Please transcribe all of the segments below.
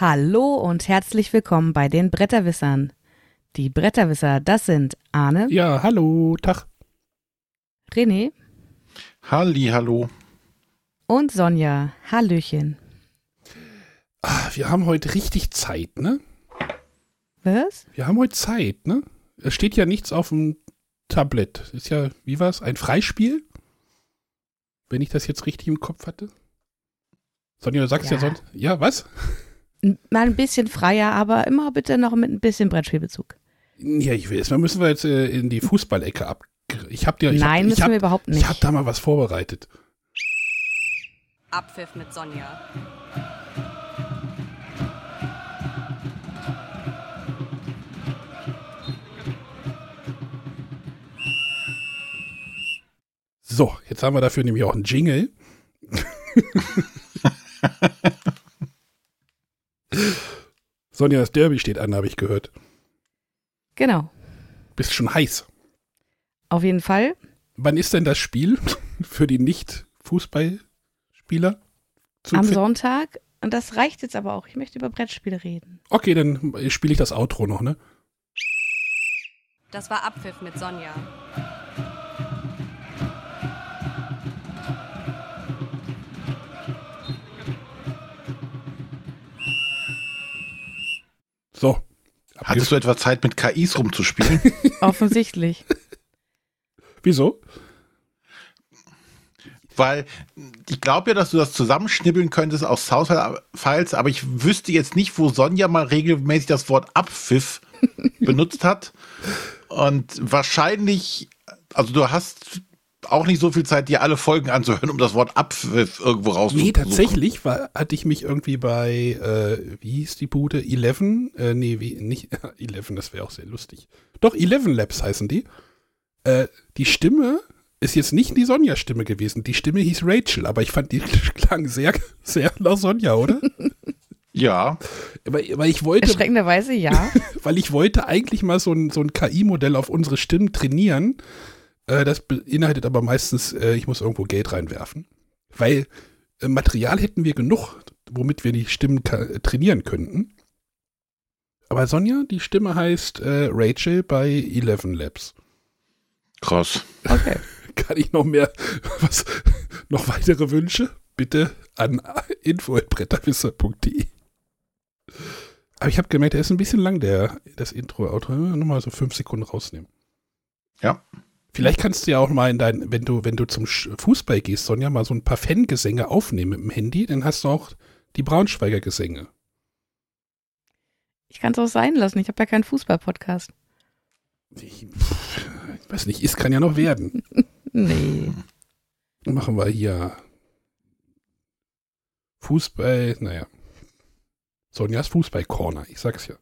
Hallo und herzlich willkommen bei den Bretterwissern. Die Bretterwisser, das sind Arne, Ja, hallo, Tag. René Halli, hallo. und Sonja. Hallöchen. Ah, wir haben heute richtig Zeit, ne? Was? Wir haben heute Zeit, ne? Es steht ja nichts auf dem Tablett. Ist ja, wie war's? Ein Freispiel? Wenn ich das jetzt richtig im Kopf hatte. Sonja, du sagst ja, Ja. sonst. Ja, was? Mal ein bisschen freier, aber immer bitte noch mit ein bisschen Brettspielbezug. Ja, ich will. Jetzt müssen wir jetzt äh, in die Fußballecke ab. Ich hab dir. Ich Nein, hab, müssen ich hab, wir überhaupt Ich nicht. hab da mal was vorbereitet. Abpfiff mit Sonja. So, jetzt haben wir dafür nämlich auch einen Jingle. Sonja, das Derby steht an, habe ich gehört. Genau. Bist schon heiß. Auf jeden Fall. Wann ist denn das Spiel für die Nicht-Fußballspieler? Am finden? Sonntag. Und das reicht jetzt aber auch. Ich möchte über Brettspiele reden. Okay, dann spiele ich das Outro noch, ne? Das war Abpfiff mit Sonja. So. Hattest du etwa Zeit, mit KIs rumzuspielen? Offensichtlich. Wieso? Weil ich glaube ja, dass du das zusammenschnibbeln könntest aus Soundfiles, aber ich wüsste jetzt nicht, wo Sonja mal regelmäßig das Wort Abpfiff benutzt hat. Und wahrscheinlich, also du hast auch nicht so viel Zeit, dir alle Folgen anzuhören, um das Wort Abpfiff irgendwo rauszusuchen. Nee, tatsächlich war, hatte ich mich irgendwie bei, äh, wie hieß die Bude? Eleven? Äh, nee, wie, nicht, Eleven, das wäre auch sehr lustig. Doch, Eleven Labs heißen die. Äh, die Stimme ist jetzt nicht die Sonja-Stimme gewesen. Die Stimme hieß Rachel, aber ich fand die klang sehr, sehr nach Sonja, oder? Ja, weil, weil ich wollte, Erschreckenderweise ja. weil ich wollte eigentlich mal so ein, so ein KI-Modell auf unsere Stimmen trainieren. Äh, das beinhaltet aber meistens, äh, ich muss irgendwo Geld reinwerfen. Weil äh, Material hätten wir genug, womit wir die Stimmen trainieren könnten. Aber Sonja, die Stimme heißt Rachel bei Eleven Labs. krass. Okay. Kann ich noch mehr, was, noch weitere Wünsche? Bitte an info.bretterwisser.de. Aber ich habe gemerkt, der ist ein bisschen lang, der, das Intro-Auto. Nochmal so fünf Sekunden rausnehmen. Ja. Vielleicht kannst du ja auch mal in dein, wenn du, wenn du zum Fußball gehst, Sonja, mal so ein paar Fangesänge aufnehmen mit dem Handy, dann hast du auch die Braunschweiger Gesänge. Ich kann es auch sein lassen. Ich habe ja keinen Fußball-Podcast. Ich, ich weiß nicht, es kann ja noch werden. Nee. Machen wir hier Fußball, naja. Sonjas Fußball-Corner, ich sag's ja.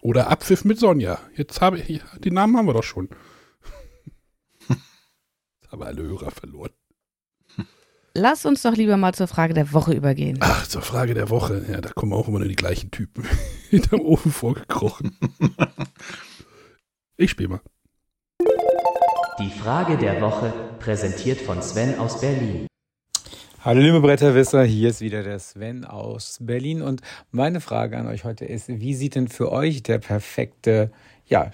Oder Abpfiff mit Sonja. Jetzt habe ich, die Namen haben wir doch schon. Haben alle Hörer verloren. Lass uns doch lieber mal zur Frage der Woche übergehen. Ach, zur Frage der Woche. Ja, da kommen auch immer nur die gleichen Typen hinterm Ofen vorgekrochen. Ich spiele mal. Die Frage der Woche, präsentiert von Sven aus Berlin. Hallo liebe Bretterwisser, hier ist wieder der Sven aus Berlin und meine Frage an euch heute ist, wie sieht denn für euch der perfekte ja,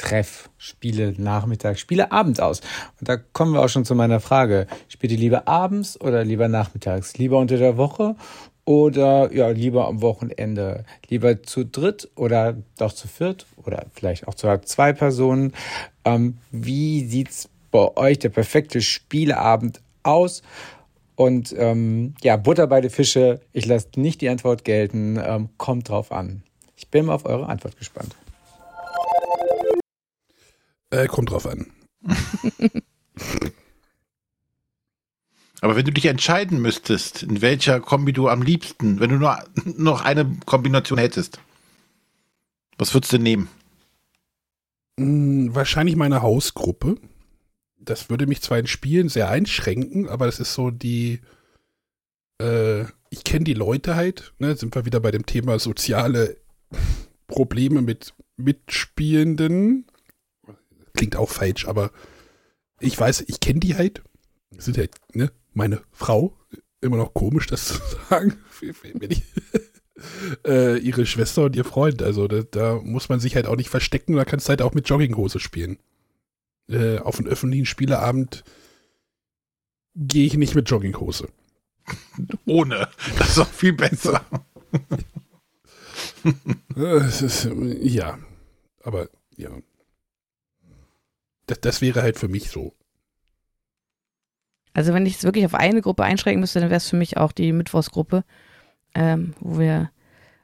Spiele-Treff, Spiele-Nachmittag, Spieleabend aus? Und da kommen wir auch schon zu meiner Frage. Spielt ihr lieber abends oder lieber nachmittags? Lieber unter der Woche oder ja, lieber am Wochenende? Lieber zu dritt oder doch zu viert oder vielleicht auch zu zwei Personen? Ähm, wie sieht's bei euch der perfekte Spieleabend aus? Und ähm, ja, Butter bei den Fische, ich lasse nicht die Antwort gelten, ähm, kommt drauf an. Ich bin auf eure Antwort gespannt. Äh, kommt drauf an. Aber wenn du dich entscheiden müsstest, in welcher Kombi du am liebsten, wenn du nur noch eine Kombination hättest, was würdest du nehmen? Hm, wahrscheinlich meine Hausgruppe. Das würde mich zwar in Spielen sehr einschränken, aber das ist so die. Äh, ich kenne die Leute halt. Ne, sind wir wieder bei dem Thema soziale Probleme mit Mitspielenden. Klingt auch falsch, aber ich weiß, ich kenne die halt. Das sind halt, ne, meine Frau. Immer noch komisch, das zu sagen. Wenn ich äh, ihre Schwester und ihr Freund. Also da, da, muss man sich halt auch nicht verstecken, da kannst du halt auch mit Jogginghose spielen. Äh, auf einen öffentlichen Spieleabend gehe ich nicht mit Jogginghose. Ohne. Das ist auch viel besser. Äh, ist, ja, aber ja. Das, das wäre halt für mich so. Also wenn ich es wirklich auf eine Gruppe einschränken müsste, dann wäre es für mich auch die Mittwochsgruppe, ähm, wo wir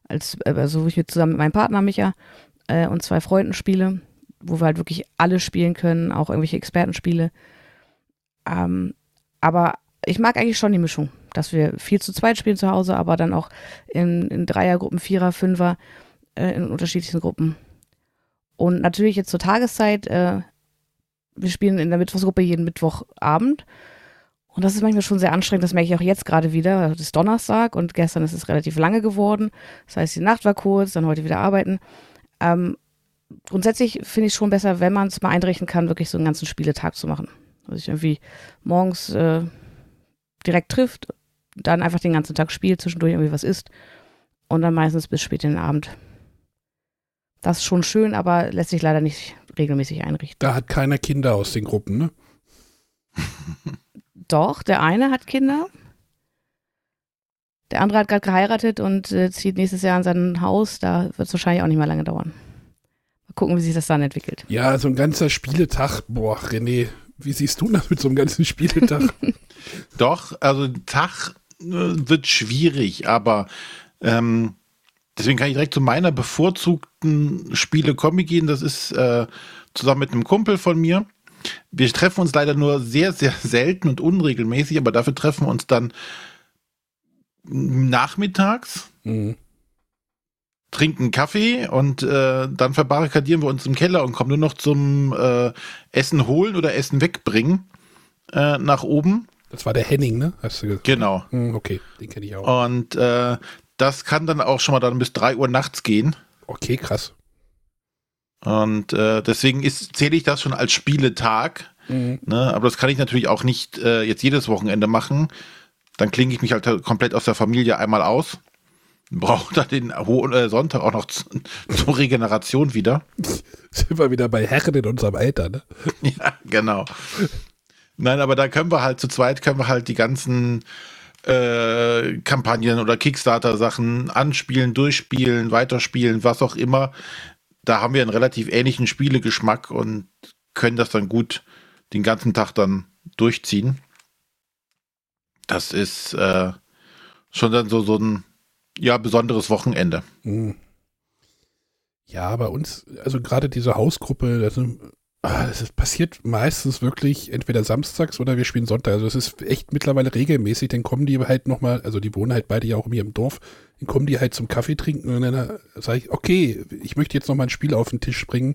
als, also wo ich mit zusammen mit meinem Partner Micha äh, und zwei Freunden spiele, wo wir halt wirklich alle spielen können, auch irgendwelche Expertenspiele. Ähm, aber ich mag eigentlich schon die Mischung, dass wir viel zu zweit spielen zu Hause, aber dann auch in, in Dreiergruppen, Vierer, Fünfer, äh, in unterschiedlichen Gruppen. Und natürlich jetzt zur Tageszeit, äh, wir spielen in der Mittwochsgruppe jeden Mittwochabend. Und das ist manchmal schon sehr anstrengend, das merke ich auch jetzt gerade wieder. Es ist Donnerstag und gestern ist es relativ lange geworden. Das heißt, die Nacht war kurz, dann heute wieder arbeiten. Ähm, grundsätzlich finde ich schon besser, wenn man es mal einrichten kann, wirklich so einen ganzen Spieletag zu machen. Also ich irgendwie morgens äh, direkt trifft, dann einfach den ganzen Tag spielt, zwischendurch irgendwie was isst und dann meistens bis spät in den Abend. Das ist schon schön, aber lässt sich leider nicht regelmäßig einrichten. Da hat keiner Kinder aus den Gruppen, ne? Doch, der eine hat Kinder. Der andere hat gerade geheiratet und äh, zieht nächstes Jahr in sein Haus. Da wird es wahrscheinlich auch nicht mehr lange dauern. Mal gucken, wie sich das dann entwickelt. Ja, so ein ganzer Spieletag. Boah, René, wie siehst du das mit so einem ganzen Spieletag? Doch, also Tag äh, wird schwierig, aber ähm, deswegen kann ich direkt zu meiner bevorzugten Spiele-Kombi gehen. Das ist äh, zusammen mit einem Kumpel von mir. Wir treffen uns leider nur sehr, sehr selten und unregelmäßig, aber dafür treffen wir uns dann nachmittags, mhm. trinken Kaffee und äh, dann verbarrikadieren wir uns im Keller und kommen nur noch zum äh, Essen holen oder Essen wegbringen äh, nach oben. Das war der Henning, ne? Hast du gesagt? Genau. Mhm, okay, den kenne ich auch. Und äh, das kann dann auch schon mal dann bis 3 Uhr nachts gehen. Okay, krass. Und äh, deswegen ist, zähle ich das schon als Spieletag. Mhm. Ne? Aber das kann ich natürlich auch nicht äh, jetzt jedes Wochenende machen. Dann klinge ich mich halt komplett aus der Familie einmal aus. Brauche dann den äh, Sonntag auch noch zu, zur Regeneration wieder. Sind wir wieder bei Herren in unserem Alter, ne? Ja, genau. Nein, aber da können wir halt zu zweit können wir halt die ganzen äh, Kampagnen oder Kickstarter-Sachen anspielen, durchspielen, weiterspielen, was auch immer da haben wir einen relativ ähnlichen Spielegeschmack und können das dann gut den ganzen Tag dann durchziehen. Das ist äh, schon dann so, so ein ja, besonderes Wochenende. Hm. Ja, bei uns, also gerade diese Hausgruppe, das, ah, das passiert meistens wirklich entweder samstags oder wir spielen Sonntag. Also es ist echt mittlerweile regelmäßig, dann kommen die halt nochmal, also die wohnen halt beide ja auch hier im Dorf, dann kommen die halt zum Kaffee trinken und dann sage ich, okay, ich möchte jetzt noch mal ein Spiel auf den Tisch bringen.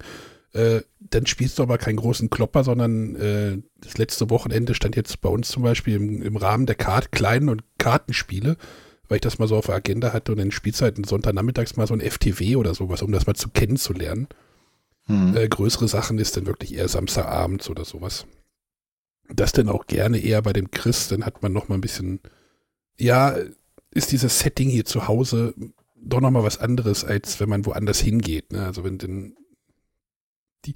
Äh, dann spielst du aber keinen großen Klopper, sondern äh, das letzte Wochenende stand jetzt bei uns zum Beispiel im, im Rahmen der Kart kleinen und Kartenspiele, weil ich das mal so auf der Agenda hatte und dann spielst du halt Sonntagnachmittags mal so ein FTW oder sowas, um das mal zu kennenzulernen. Hm. Äh, größere Sachen ist dann wirklich eher Samstagabends oder sowas. Das dann auch gerne eher bei dem Chris, dann hat man noch mal ein bisschen, ja, ist dieses Setting hier zu Hause doch nochmal was anderes, als wenn man woanders hingeht. Ne? Also wenn denn die,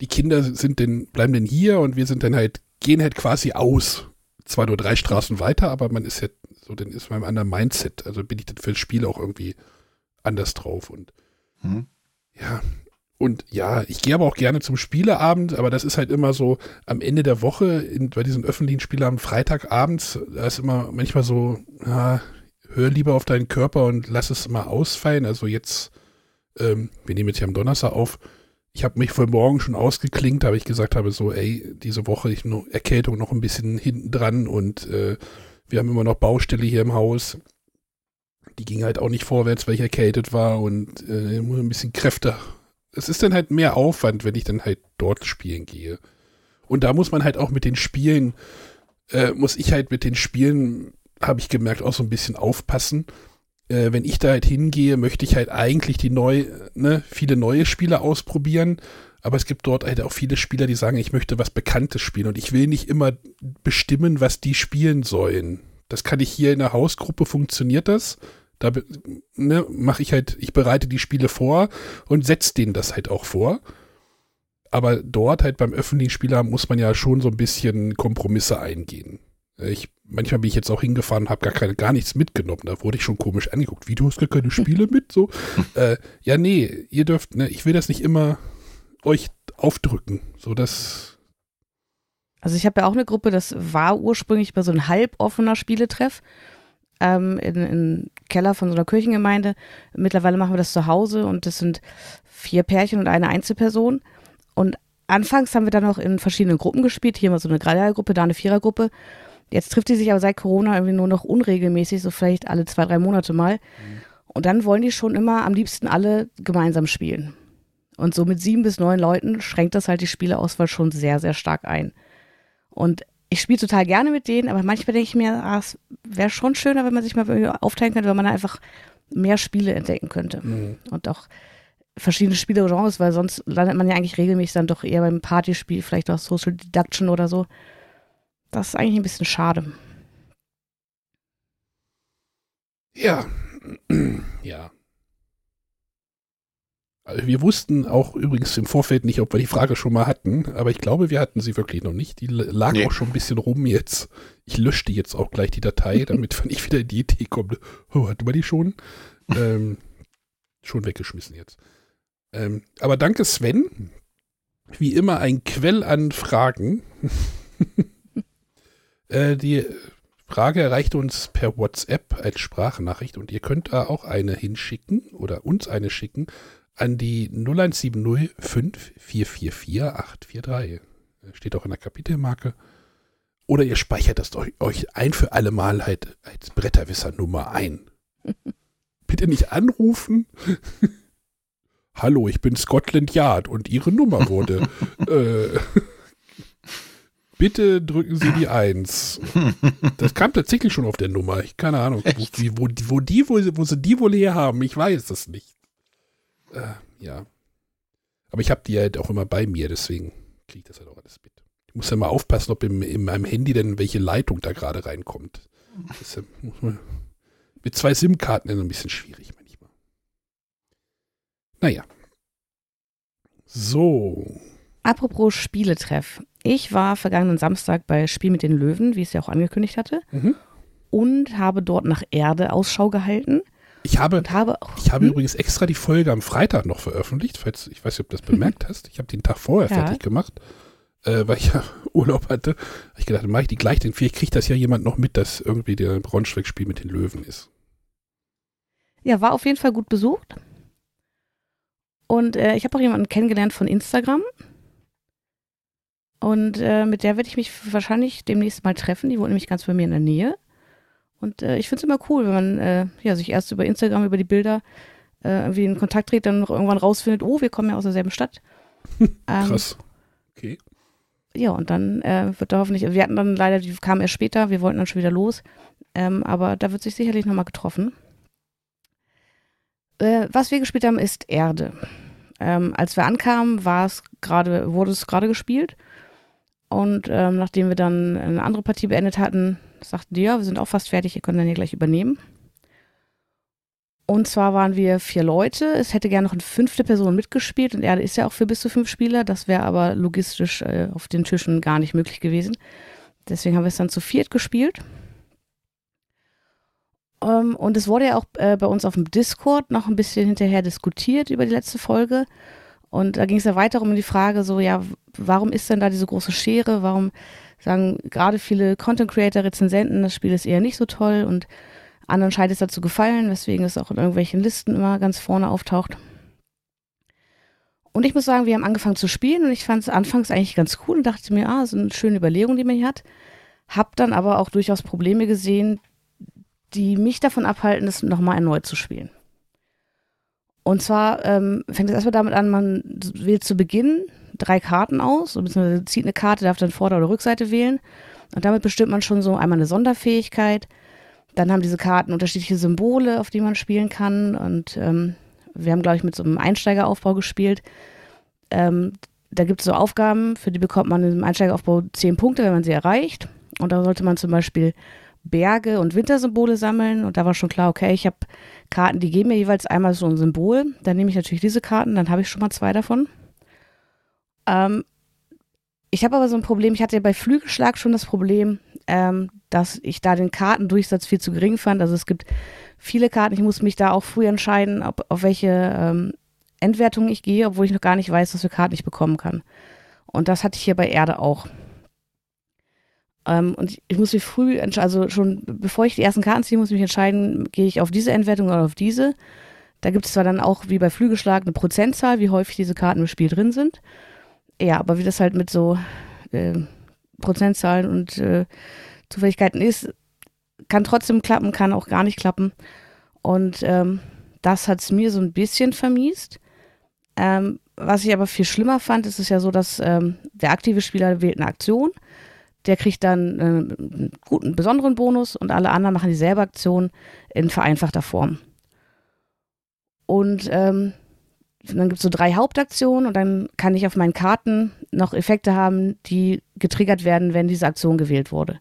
die Kinder sind denn, bleiben denn hier und wir sind dann halt, gehen halt quasi aus. Zwar nur drei Straßen weiter, aber man ist ja so, dann ist man im anderen Mindset. Also bin ich dann für das Spiel auch irgendwie anders drauf und hm. ja. Und ja, ich gehe aber auch gerne zum Spieleabend, aber das ist halt immer so am Ende der Woche in, bei diesen öffentlichen Spieleabend, Freitagabends, da ist immer manchmal so, ja, hör lieber auf deinen Körper und lass es mal ausfallen. Also jetzt, ähm, wir nehmen jetzt hier am Donnerstag auf. Ich habe mich vor morgen schon ausgeklingt, habe ich gesagt habe, so, ey, diese Woche ich nur Erkältung noch ein bisschen hinten dran und äh, wir haben immer noch Baustelle hier im Haus. Die ging halt auch nicht vorwärts, weil ich erkältet war und äh, muss ein bisschen Kräfte. Es ist dann halt mehr Aufwand, wenn ich dann halt dort spielen gehe. Und da muss man halt auch mit den Spielen, äh, muss ich halt mit den Spielen habe ich gemerkt, auch so ein bisschen aufpassen. Äh, wenn ich da halt hingehe, möchte ich halt eigentlich die neu, ne, viele neue Spieler ausprobieren. Aber es gibt dort halt auch viele Spieler, die sagen, ich möchte was Bekanntes spielen und ich will nicht immer bestimmen, was die spielen sollen. Das kann ich hier in der Hausgruppe funktioniert das. Da ne, mache ich halt, ich bereite die Spiele vor und setze denen das halt auch vor. Aber dort halt beim öffentlichen Spieler muss man ja schon so ein bisschen Kompromisse eingehen. Ich, manchmal bin ich jetzt auch hingefahren, habe gar keine, gar nichts mitgenommen. Da wurde ich schon komisch angeguckt. Wie, du hast gar keine Spiele mit? So, äh, ja, nee, ihr dürft, ne, ich will das nicht immer euch aufdrücken. So, das, Also ich habe ja auch eine Gruppe, das war ursprünglich mal so ein halboffener Spieletreff ähm, in, in Keller von so einer Kirchengemeinde. Mittlerweile machen wir das zu Hause und das sind vier Pärchen und eine Einzelperson. Und anfangs haben wir dann auch in verschiedenen Gruppen gespielt. Hier mal so eine Dreiergruppe, da eine Vierergruppe. Jetzt trifft die sich aber seit Corona irgendwie nur noch unregelmäßig, so vielleicht alle zwei, drei Monate mal. Und dann wollen die schon immer am liebsten alle gemeinsam spielen. Und so mit sieben bis neun Leuten schränkt das halt die Spieleauswahl schon sehr, sehr stark ein. Und ich spiele total gerne mit denen, aber manchmal denke ich mir, ah, es wäre schon schöner, wenn man sich mal aufteilen könnte, wenn man einfach mehr Spiele entdecken könnte. Und auch verschiedene Spielegenres, weil sonst landet man ja eigentlich regelmäßig dann doch eher beim Partyspiel, vielleicht auch Social Deduction oder so. Das ist eigentlich ein bisschen schade. ja, ja. Also wir wussten auch übrigens im Vorfeld nicht, ob wir die Frage schon mal hatten, aber ich glaube, wir hatten sie wirklich noch nicht. Die lag Nee. auch schon ein bisschen rum jetzt. Ich löschte jetzt auch gleich die Datei, damit wenn ich wieder in die Idee komme, oh, hatten wir die schon? ähm, schon weggeschmissen jetzt. Ähm, aber danke Sven. Wie immer ein Quell an Fragen. äh, die Frage erreicht uns per WhatsApp als Sprachnachricht und ihr könnt da auch eine hinschicken oder uns eine schicken an die 0170 5444 843. Steht auch in der Kapitelmarke. Oder ihr speichert das euch, ein für alle Mal halt als Bretterwisser Nummer ein. Bitte nicht anrufen. Hallo, ich bin Scotland Yard und Ihre Nummer wurde. äh, bitte drücken Sie die Eins. Das kam tatsächlich schon auf der Nummer. Ich keine Ahnung, wo, wo, wo, die, wo, wo sie die wohl her haben. Ich weiß es nicht. Äh, ja. Aber ich habe die halt auch immer bei mir, deswegen kriege ich das halt auch alles mit. Ich muss ja mal aufpassen, ob im, in meinem Handy denn welche Leitung da gerade reinkommt. Das äh, muss man, mit zwei SIM-Karten ist ein bisschen schwierig manchmal. Naja. So. Apropos Spieletreff. Ich war vergangenen Samstag bei Spiel mit den Löwen, wie ich es ja auch angekündigt hatte, Mhm. und habe dort nach Erde Ausschau gehalten Ich habe, habe auch. ich habe Hm? übrigens extra die Folge am Freitag noch veröffentlicht, falls, ich weiß nicht, ob du das bemerkt hast. Ich habe den Tag vorher Ja. fertig gemacht, äh, weil ich ja Urlaub hatte. Ich gedacht, mache ich die gleich, denn vielleicht kriegt das ja jemand noch mit, dass irgendwie der Braunschweig-Spiel mit den Löwen ist. Ja, war auf jeden Fall gut besucht. Und äh, ich habe auch jemanden kennengelernt von Instagram. Und äh, mit der werde ich mich wahrscheinlich demnächst mal treffen. Die wohnt nämlich ganz bei mir in der Nähe. Und äh, ich finde es immer cool, wenn man äh, ja, sich erst über Instagram, über die Bilder äh, irgendwie in Kontakt tritt, dann noch irgendwann rausfindet, oh, wir kommen ja aus derselben Stadt. Ähm, Krass. Okay. Ja, und dann äh, wird da hoffentlich, wir hatten dann leider, die kam erst später, wir wollten dann schon wieder los, ähm, aber da wird sich sicherlich nochmal getroffen. Äh, was wir gespielt haben, ist Erde. Ähm, als wir ankamen, war es gerade, wurde es gerade gespielt. Und ähm, nachdem wir dann eine andere Partie beendet hatten, sagten die, ja, wir sind auch fast fertig, ihr könnt dann hier gleich übernehmen. Und zwar waren wir vier Leute. Es hätte gerne noch eine fünfte Person mitgespielt und Erde ist ja auch für bis zu fünf Spieler. Das wäre aber logistisch äh, auf den Tischen gar nicht möglich gewesen. Deswegen haben wir es dann zu viert gespielt. Ähm, und es wurde ja auch äh, bei uns auf dem Discord noch ein bisschen hinterher diskutiert über die letzte Folge. Und da ging es ja weiter um die Frage, so, ja, warum ist denn da diese große Schere? Warum sagen gerade viele Content Creator, Rezensenten, das Spiel ist eher nicht so toll und anderen scheint es dazu gefallen, weswegen es auch in irgendwelchen Listen immer ganz vorne auftaucht. Und ich muss sagen, wir haben angefangen zu spielen und ich fand es anfangs eigentlich ganz cool und dachte mir, ah, so eine schöne Überlegung, die man hier hat. Hab dann aber auch durchaus Probleme gesehen, die mich davon abhalten, das nochmal erneut zu spielen. Und zwar ähm, fängt es erstmal damit an, man wählt zu Beginn drei Karten aus, beziehungsweise zieht eine Karte, darf dann Vorder- oder Rückseite wählen. Und damit bestimmt man schon so einmal eine Sonderfähigkeit. Dann haben diese Karten unterschiedliche Symbole, auf die man spielen kann. Und ähm, wir haben, glaube ich, mit so einem Einsteigeraufbau gespielt. Ähm, da gibt es so Aufgaben, für die bekommt man im Einsteigeraufbau zehn Punkte, wenn man sie erreicht. Und da sollte man zum Beispiel Berge und Wintersymbole sammeln und da war schon klar, okay, ich habe Karten, die geben mir jeweils einmal so ein Symbol. Dann nehme ich natürlich diese Karten, dann habe ich schon mal zwei davon. Ähm, ich habe aber so ein Problem, ich hatte ja bei Flügelschlag schon das Problem, ähm, dass ich da den Kartendurchsatz viel zu gering fand. Also es gibt viele Karten, ich muss mich da auch früh entscheiden, ob, auf welche ähm, Endwertung ich gehe, obwohl ich noch gar nicht weiß, was für Karten ich bekommen kann. Und das hatte ich hier bei Erde auch. Ähm, und ich, muss mich früh, also schon bevor ich die ersten Karten ziehe, muss ich mich entscheiden, gehe ich auf diese Endwertung oder auf diese. Da gibt es zwar dann auch wie bei Flügelschlag eine Prozentzahl, wie häufig diese Karten im Spiel drin sind. Ja, aber wie das halt mit so äh, Prozentzahlen und äh, Zufälligkeiten ist, kann trotzdem klappen, kann auch gar nicht klappen. Und ähm, das hat es mir so ein bisschen vermiest. Ähm, was ich aber viel schlimmer fand, ist es ja so, dass ähm, der aktive Spieler wählt eine Aktion der kriegt dann äh, einen guten, besonderen Bonus und alle anderen machen dieselbe Aktion in vereinfachter Form. Und ähm, dann gibt es so drei Hauptaktionen und dann kann ich auf meinen Karten noch Effekte haben, die getriggert werden, wenn diese Aktion gewählt wurde.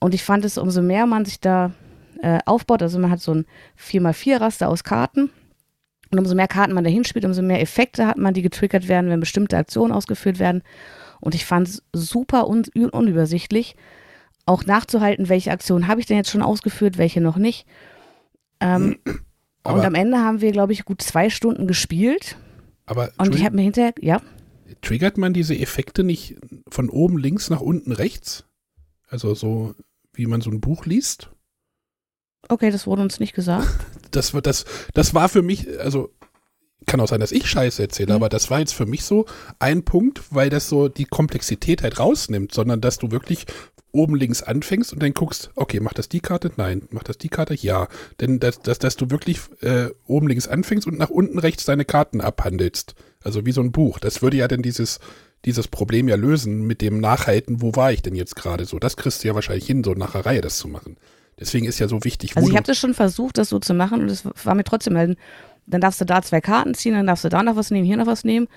Und ich fand es, umso mehr man sich da äh, aufbaut, also man hat so ein 4x4-Raster aus Karten und umso mehr Karten man da hinspielt, umso mehr Effekte hat man, die getriggert werden, wenn bestimmte Aktionen ausgeführt werden. Und ich fand es super un unübersichtlich, auch nachzuhalten, welche Aktionen habe ich denn jetzt schon ausgeführt, welche noch nicht. Ähm, und am Ende haben wir, glaube ich, gut zwei Stunden gespielt. Aber und ich habe mir hinterher, ja. Triggert man diese Effekte nicht von oben links nach unten rechts? Also so, wie man so ein Buch liest? Okay, das wurde uns nicht gesagt. Das, das, das war für mich, also kann auch sein, dass ich Scheiße erzähle, mhm. aber das war jetzt für mich so ein Punkt, weil das so die Komplexität halt rausnimmt, sondern dass du wirklich oben links anfängst und dann guckst, okay, macht das die Karte? Nein. Macht das die Karte? Ja. Denn dass, dass, dass du wirklich äh, oben links anfängst und nach unten rechts deine Karten abhandelst. Also wie so ein Buch. Das würde ja dann dieses, dieses Problem ja lösen mit dem Nachhalten, wo war ich denn jetzt gerade so. Das kriegst du ja wahrscheinlich hin, so nach der Reihe das zu machen. Deswegen ist ja so wichtig. Also ich habe das schon versucht, das so zu machen und es war mir trotzdem halt dann darfst du da zwei Karten ziehen, dann darfst du da noch was nehmen, hier noch was nehmen.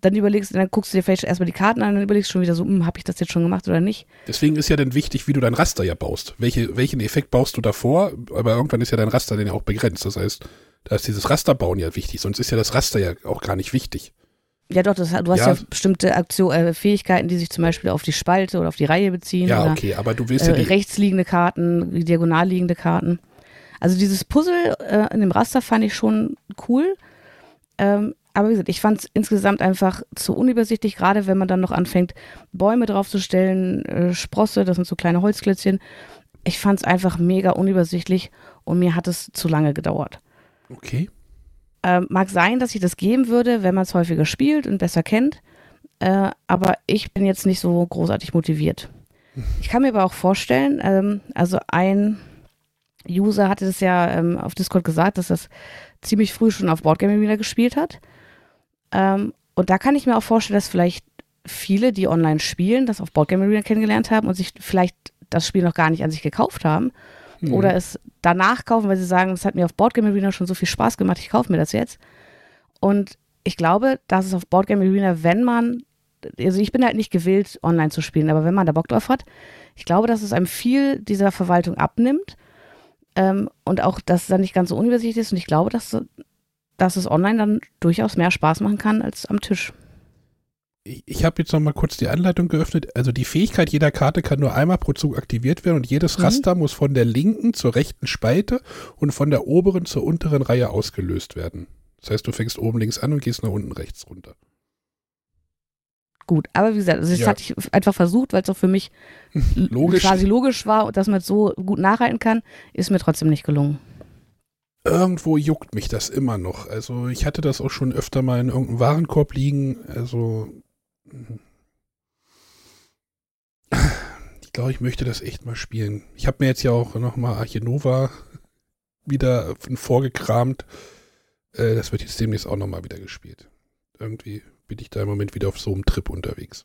Dann überlegst, dann guckst du dir vielleicht erstmal die Karten an, dann überlegst du schon wieder so, hm, habe ich das jetzt schon gemacht oder nicht? Deswegen ist ja dann wichtig, wie du dein Raster ja baust. Welche, welchen Effekt baust du davor? Aber irgendwann ist ja dein Raster dann ja auch begrenzt. Das heißt, da ist dieses Rasterbauen ja wichtig, sonst ist ja das Raster ja auch gar nicht wichtig. Ja, doch, das, du hast ja, ja bestimmte Aktion, äh, Fähigkeiten, die sich zum Beispiel auf die Spalte oder auf die Reihe beziehen. Ja, oder, okay, aber du willst ja äh, rechts liegende Karten, diagonal liegende Karten. Also dieses Puzzle äh, in dem Raster fand ich schon cool. Ähm, aber wie gesagt, ich fand es insgesamt einfach zu unübersichtlich, gerade wenn man dann noch anfängt, Bäume draufzustellen, äh, Sprosse, das sind so kleine Holzklötzchen. Ich fand es einfach mega unübersichtlich und mir hat es zu lange gedauert. Okay. Ähm, mag sein, dass ich das geben würde, wenn man es häufiger spielt und besser kennt. Äh, aber ich bin jetzt nicht so großartig motiviert. Ich kann mir aber auch vorstellen, ähm, also ein User hatte das ja ähm, auf Discord gesagt, dass das ziemlich früh schon auf Boardgame wieder gespielt hat. Ähm, und da kann ich mir auch vorstellen, dass vielleicht viele, die online spielen, das auf Boardgame Arena kennengelernt haben und sich vielleicht das Spiel noch gar nicht an sich gekauft haben mhm. oder es danach kaufen, weil sie sagen, es hat mir auf Boardgame Arena schon so viel Spaß gemacht, ich kaufe mir das jetzt. Und ich glaube, dass es auf Boardgame Arena, wenn man, also ich bin halt nicht gewillt, online zu spielen, aber wenn man da Bock drauf hat, ich glaube, dass es einem viel dieser Verwaltung abnimmt ähm, und auch, dass es dann nicht ganz so unübersichtlich ist. Und ich glaube, dass, dass es online dann durchaus mehr Spaß machen kann als am Tisch. Ich habe jetzt noch mal kurz die Anleitung geöffnet. Also die Fähigkeit jeder Karte kann nur einmal pro Zug aktiviert werden und jedes mhm. Raster muss von der linken zur rechten Spalte und von der oberen zur unteren Reihe ausgelöst werden. Das heißt, du fängst oben links an und gehst nach unten rechts runter gut. Aber wie gesagt, also das ja. hatte ich einfach versucht, weil es auch für mich logisch. quasi logisch war, dass man es so gut nachhalten kann, ist mir trotzdem nicht gelungen. Irgendwo juckt mich das immer noch. Also ich hatte das auch schon öfter mal in irgendeinem Warenkorb liegen. Also ich glaube, ich möchte das echt mal spielen. Ich habe mir jetzt ja auch nochmal Archinova wieder vorgekramt. Äh, das wird jetzt demnächst auch nochmal wieder gespielt. Irgendwie bin ich da im Moment wieder auf so einem Trip unterwegs.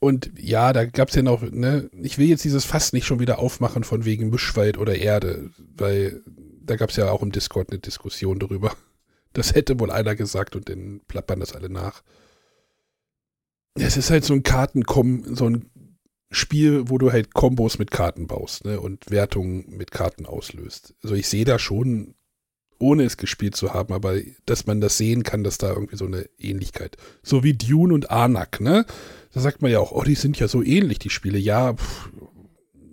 Und ja, da gab es ja noch, ne, ich will jetzt dieses Fass nicht schon wieder aufmachen von wegen Mischwald oder Erde, weil da gab es ja auch im Discord eine Diskussion darüber. Das hätte wohl einer gesagt und dann plappern das alle nach. Es ist halt so ein Kartenkommen, so ein Spiel, wo du halt Kombos mit Karten baust ne, und Wertungen mit Karten auslöst. Also ich sehe da schon, ohne es gespielt zu haben, aber dass man das sehen kann, dass da irgendwie so eine Ähnlichkeit. So wie Dune und Anak, ne? Da sagt man ja auch, oh, die sind ja so ähnlich, die Spiele. Ja, pff,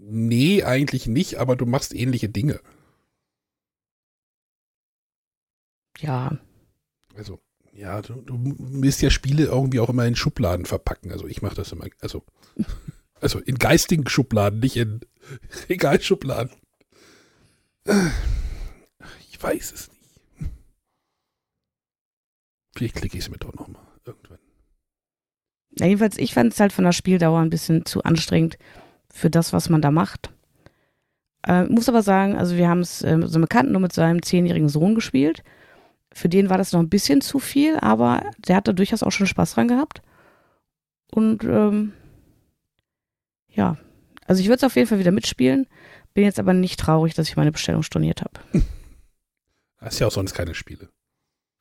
nee, eigentlich nicht, aber du machst ähnliche Dinge. Ja, Also, ja, du, du willst ja Spiele irgendwie auch immer in Schubladen verpacken. Also ich mache das immer, also, also in geistigen Schubladen, nicht in Regalschubladen. Ich weiß es nicht. Vielleicht klicke ich es mir doch nochmal irgendwann. Ja, jedenfalls, ich fand es halt von der Spieldauer ein bisschen zu anstrengend für das, was man da macht. Äh, muss aber sagen, also wir haben es äh, so einem Bekannten nur mit seinem zehnjährigen Sohn gespielt. Für den war das noch ein bisschen zu viel, aber der hat da durchaus auch schon Spaß dran gehabt. Und ähm, ja, also ich würde es auf jeden Fall wieder mitspielen. Bin jetzt aber nicht traurig, dass ich meine Bestellung storniert habe. Hast ja auch sonst keine Spiele.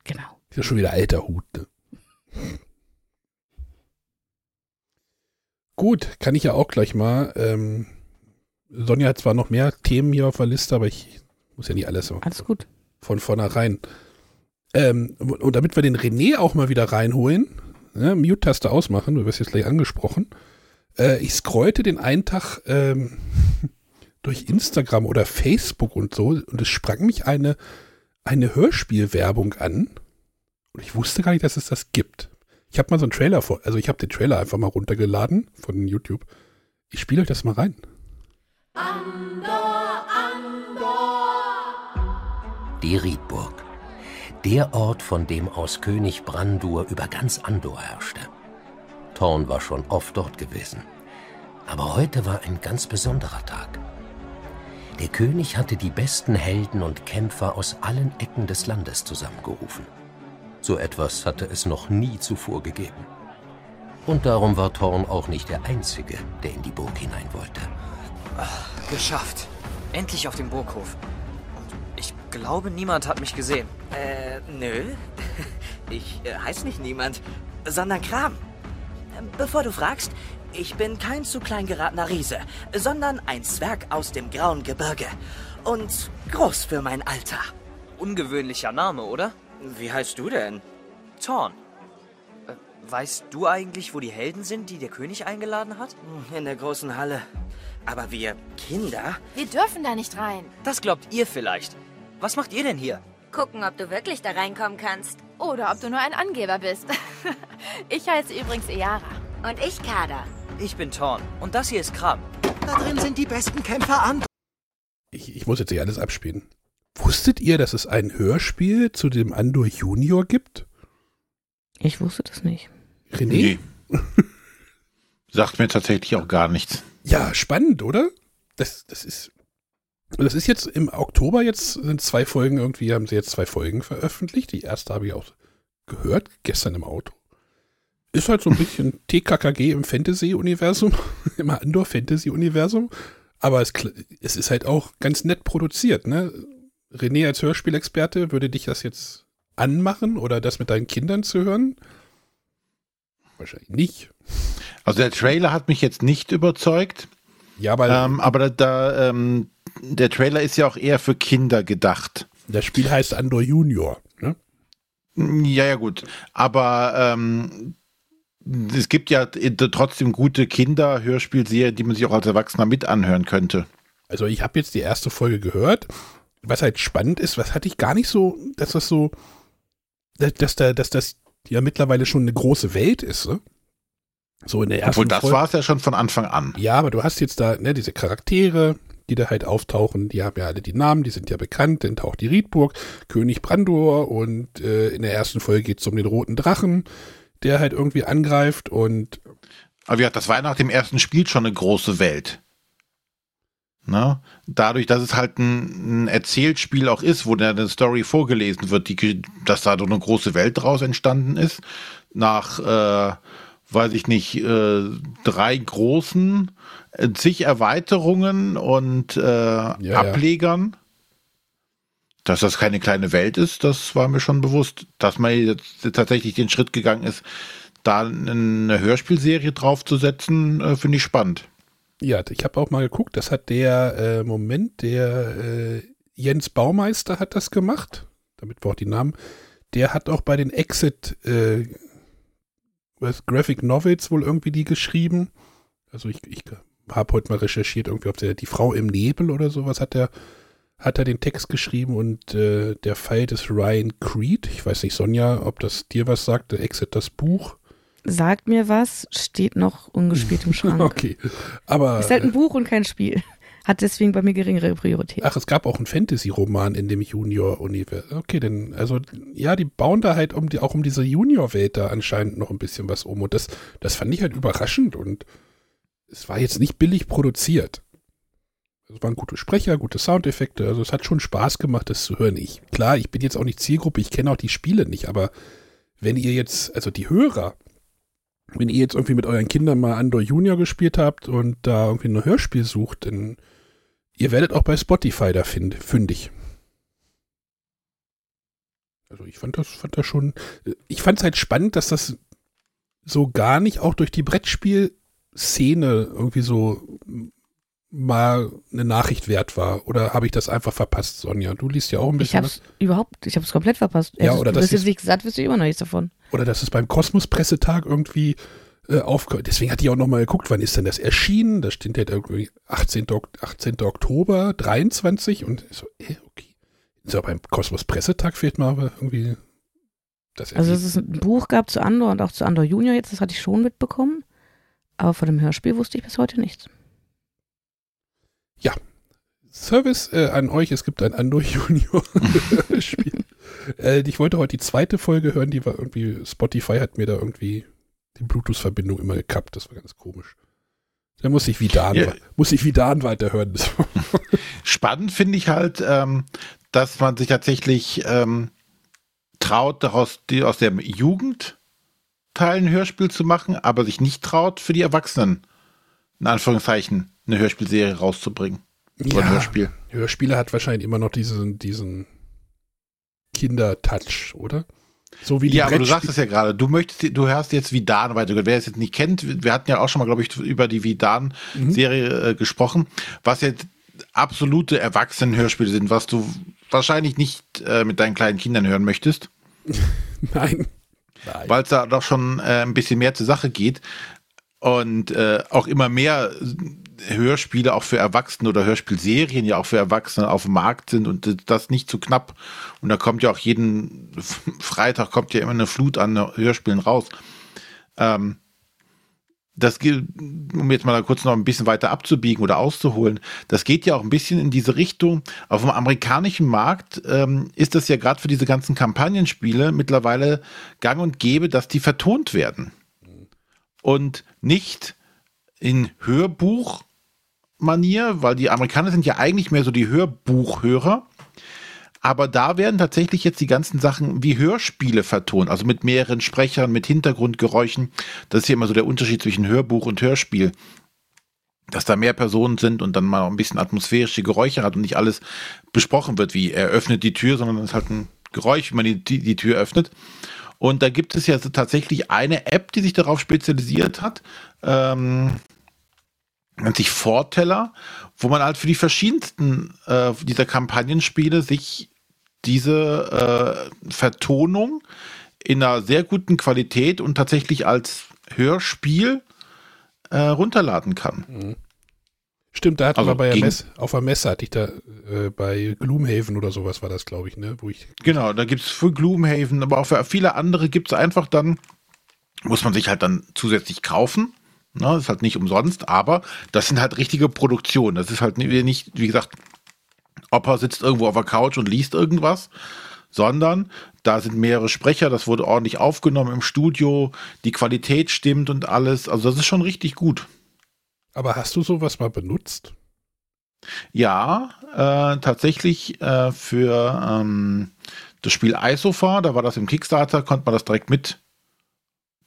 Genau. Ist ja schon wieder alter Hut, ne? Gut, kann ich ja auch gleich mal. Ähm, Sonja hat zwar noch mehr Themen hier auf der Liste, aber ich muss ja nicht alles so Alles gut. von vornherein. Ähm, und damit wir den René auch mal wieder reinholen, ne, Mute-Taste ausmachen, du wirst jetzt gleich angesprochen. Äh, ich scrollte den einen Tag ähm, durch Instagram oder Facebook und so und es sprang mich eine, eine Hörspielwerbung an. Und ich wusste gar nicht, dass es das gibt. Ich habe mal so einen Trailer vor, also ich habe den Trailer einfach mal runtergeladen von YouTube. Ich spiele euch das mal rein. Die Riedburg. Der Ort, von dem aus König Brandur über ganz Andor herrschte. Thorn war schon oft dort gewesen. Aber heute war ein ganz besonderer Tag. Der König hatte die besten Helden und Kämpfer aus allen Ecken des Landes zusammengerufen. So etwas hatte es noch nie zuvor gegeben. Und darum war Thorn auch nicht der Einzige, der in die Burg hinein wollte. Geschafft. Endlich auf dem Burghof. Und ich glaube, niemand hat mich gesehen. Äh, nö. Ich äh, heiß nicht niemand, sondern Kram. Ähm, Bevor du fragst, ich bin kein zu klein geratener Riese, sondern ein Zwerg aus dem grauen Gebirge. Und groß für mein Alter. Ungewöhnlicher Name, oder? Wie heißt du denn? Thorn. Äh, Weißt du eigentlich, wo die Helden sind, die der König eingeladen hat? In der großen Halle. Aber wir Kinder? Wir dürfen da nicht rein. Das glaubt ihr vielleicht. Was macht ihr denn hier? Gucken, ob du wirklich da reinkommen kannst. Oder ob du nur ein Angeber bist. ich heiße übrigens Eara. Und ich Kader. Ich bin Thorn und das hier ist Kram. Da drin sind die besten Kämpfer an. Ich, ich muss jetzt nicht alles abspielen. Wusstet ihr, dass es ein Hörspiel zu dem Andor Junior gibt? Ich wusste das nicht. René? Nee. Sagt mir tatsächlich auch gar nichts. Ja, spannend, oder? Das, das ist. Das ist jetzt im Oktober jetzt sind zwei Folgen irgendwie, haben sie jetzt zwei Folgen veröffentlicht. Die erste habe ich auch gehört, gestern im Auto. Ist halt so ein bisschen TKKG im Fantasy-Universum, im Andor-Fantasy-Universum. Aber es, es ist halt auch ganz nett produziert, ne? René als Hörspielexperte, würde dich das jetzt anmachen oder das mit deinen Kindern zu hören? Wahrscheinlich nicht. Also der Trailer hat mich jetzt nicht überzeugt, Ja, aber ähm, aber da, da ähm, der Trailer ist ja auch eher für Kinder gedacht. das Spiel heißt Andor Junior, ne? Ja, ja, gut. Aber ähm, es gibt ja trotzdem gute Kinder-Hörspielserien, die man sich auch als Erwachsener mit anhören könnte. Also ich habe jetzt die erste Folge gehört. Was halt spannend ist, was hatte ich gar nicht so, dass das so, dass, dass, da, dass das ja mittlerweile schon eine große Welt ist, ne? So in der ersten Obwohl, das war es ja schon von Anfang an. Ja, aber du hast jetzt da, ne, diese Charaktere, die da halt auftauchen, die haben ja alle die Namen, die sind ja bekannt, dann taucht die Riedburg, König Brandur und äh, in der ersten Folge geht es um den roten Drachen, der halt irgendwie angreift und Aber ja, das war ja nach dem ersten Spiel schon eine große Welt. Na? Dadurch, dass es halt ein, ein Erzählspiel auch ist, wo dann eine Story vorgelesen wird, die, dass da so eine große Welt draus entstanden ist, nach, äh, weiß ich nicht, äh, drei großen, äh, zig Erweiterungen und äh, ja. Ablegern. Dass das keine kleine Welt ist, das war mir schon bewusst. Dass man jetzt tatsächlich den Schritt gegangen ist, da eine Hörspielserie draufzusetzen, äh, finde ich spannend. Ja, ich habe auch mal geguckt, das hat der, äh, Moment, der äh, Jens Baumeister hat das gemacht, damit wir auch die Namen, der hat auch bei den Exit äh, Graphic Novels wohl irgendwie die geschrieben. Also ich, ich habe heute mal recherchiert, irgendwie auf der Die Frau im Nebel oder sowas hat er hat er den Text geschrieben und äh, der Fall des Ryan Creed. Ich weiß nicht, Sonja, ob das dir was sagt, Exit das Buch. Sagt mir was, steht noch ungespielt im Schrank. okay, aber. Ist halt ein Buch und kein Spiel. Hat deswegen bei mir geringere Priorität. Ach, es gab auch einen Fantasy-Roman in dem Junior-Universum. Okay, denn, also, ja, die bauen da halt um die, auch um diese Junior-Welt da anscheinend noch ein bisschen was um. Und das, das fand ich halt überraschend und es war jetzt nicht billig produziert. Es waren gute Sprecher, gute Soundeffekte. Also es hat schon Spaß gemacht, das zu hören. Ich, klar, ich bin jetzt auch nicht Zielgruppe, ich kenne auch die Spiele nicht, aber wenn ihr jetzt, also die Hörer, wenn ihr jetzt irgendwie mit euren Kindern mal Andor Junior gespielt habt und da irgendwie ein Hörspiel sucht, dann ihr werdet auch bei Spotify da find, fündig. Also ich fand das, fand das schon, ich fand es halt spannend, dass das so gar nicht auch durch die Brettspiel-Szene irgendwie so mal eine Nachricht wert war. Oder habe ich das einfach verpasst, Sonja? Du liest ja auch ein bisschen. Ich habe es überhaupt, ich habe es komplett verpasst. Ja, oder das das jetzt ist- nicht gesagt, wirst du immer noch nichts davon. Oder dass es beim Kosmos-Pressetag irgendwie äh, aufkommt. Deswegen hatte ich auch nochmal geguckt, wann ist denn das erschienen? Da steht ja irgendwie 18. Ok 18. Oktober 23 und so, äh, okay. So, beim Kosmos-Pressetag fehlt mal aber irgendwie das Also dass es ein Buch gab zu Andor und auch zu Andor Junior jetzt, das hatte ich schon mitbekommen. Aber von dem Hörspiel wusste ich bis heute nichts. Ja. Service äh, an euch, es gibt ein Andor Junior Spiel. Äh, ich wollte heute die zweite Folge hören, die war irgendwie, Spotify hat mir da irgendwie die Bluetooth-Verbindung immer gekappt, das war ganz komisch. Da muss ich Vidan, Ja. muss ich Vidan weiterhören. Spannend finde ich halt, ähm, dass man sich tatsächlich ähm, traut, daraus die, aus der Jugend Teil ein Hörspiel zu machen, aber sich nicht traut, für die Erwachsenen, in Anführungszeichen, eine Hörspielserie rauszubringen. Oder ein Hörspiel. Hörspiele hat wahrscheinlich immer noch diesen, diesen Kinder-Touch, oder? So wie die Ja, aber du sagst es ja gerade. Du möchtest, du hörst jetzt Vidan weiter. Wer es jetzt nicht kennt, wir hatten ja auch schon mal, glaube ich, über die Vidan-Serie äh, gesprochen, was jetzt absolute Erwachsenen-Hörspiele sind, was du wahrscheinlich nicht äh, mit deinen kleinen Kindern hören möchtest. Nein. Weil es da doch schon äh, ein bisschen mehr zur Sache geht und äh, auch immer mehr Hörspiele auch für Erwachsene oder Hörspielserien ja auch für Erwachsene auf dem Markt sind und das nicht zu knapp. Und da kommt ja auch jeden Freitag kommt ja immer eine Flut an Hörspielen raus. Ähm, das geht, um jetzt mal kurz noch ein bisschen weiter abzubiegen oder auszuholen, das geht ja auch ein bisschen in diese Richtung. Auf dem amerikanischen Markt ähm, ist das ja gerade für diese ganzen Kampagnenspiele mittlerweile gang und gäbe, dass die vertont werden. Und nicht in Hörbuchmanier, weil die Amerikaner sind ja eigentlich mehr so die Hörbuchhörer. Aber da werden tatsächlich jetzt die ganzen Sachen wie Hörspiele vertont, also mit mehreren Sprechern, mit Hintergrundgeräuschen. Das ist ja immer so der Unterschied zwischen Hörbuch und Hörspiel. Dass da mehr Personen sind und dann mal ein bisschen atmosphärische Geräusche hat und nicht alles besprochen wird, wie er öffnet die Tür, sondern es ist halt ein Geräusch, wie man die, die, die Tür öffnet. Und da gibt es ja so tatsächlich eine App, die sich darauf spezialisiert hat. Ähm, nennt sich Vorteller, wo man halt für die verschiedensten äh, dieser Kampagnenspiele sich diese äh, Vertonung in einer sehr guten Qualität und tatsächlich als Hörspiel äh, runterladen kann. Stimmt, da hatten Also wir bei Messe, auf der Messe hatte ich da äh, bei Gloomhaven oder sowas war das, glaube ich, ne? Wo ich Genau, da gibt es für Gloomhaven, aber auch für viele andere gibt es einfach dann, muss man sich halt dann zusätzlich kaufen. Ne, das ist halt nicht umsonst, aber das sind halt richtige Produktionen. Das ist halt nicht, wie gesagt, Opa sitzt irgendwo auf der Couch und liest irgendwas, sondern da sind mehrere Sprecher, das wurde ordentlich aufgenommen im Studio, die Qualität stimmt und alles. Also das ist schon richtig gut. Aber hast du sowas mal benutzt? Ja, äh, tatsächlich äh, für ähm, das Spiel Isofa, da war das im Kickstarter, konnte man das direkt mit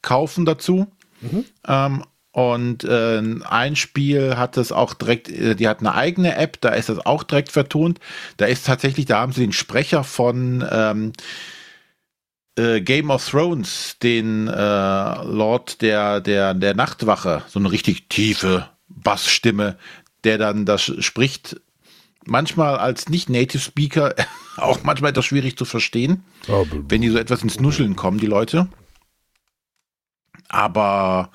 kaufen dazu. Ähm, und äh, ein Spiel hat es auch direkt, äh, die hat eine eigene App, da ist das auch direkt vertont. Da ist tatsächlich, da haben sie den Sprecher von ähm, äh, Game of Thrones, den äh, Lord der, der, der Nachtwache, so eine richtig tiefe Bassstimme, der dann das spricht. Manchmal als nicht-Native Speaker auch manchmal etwas schwierig zu verstehen, wenn die so etwas ins Nuscheln kommen, die Leute. Aber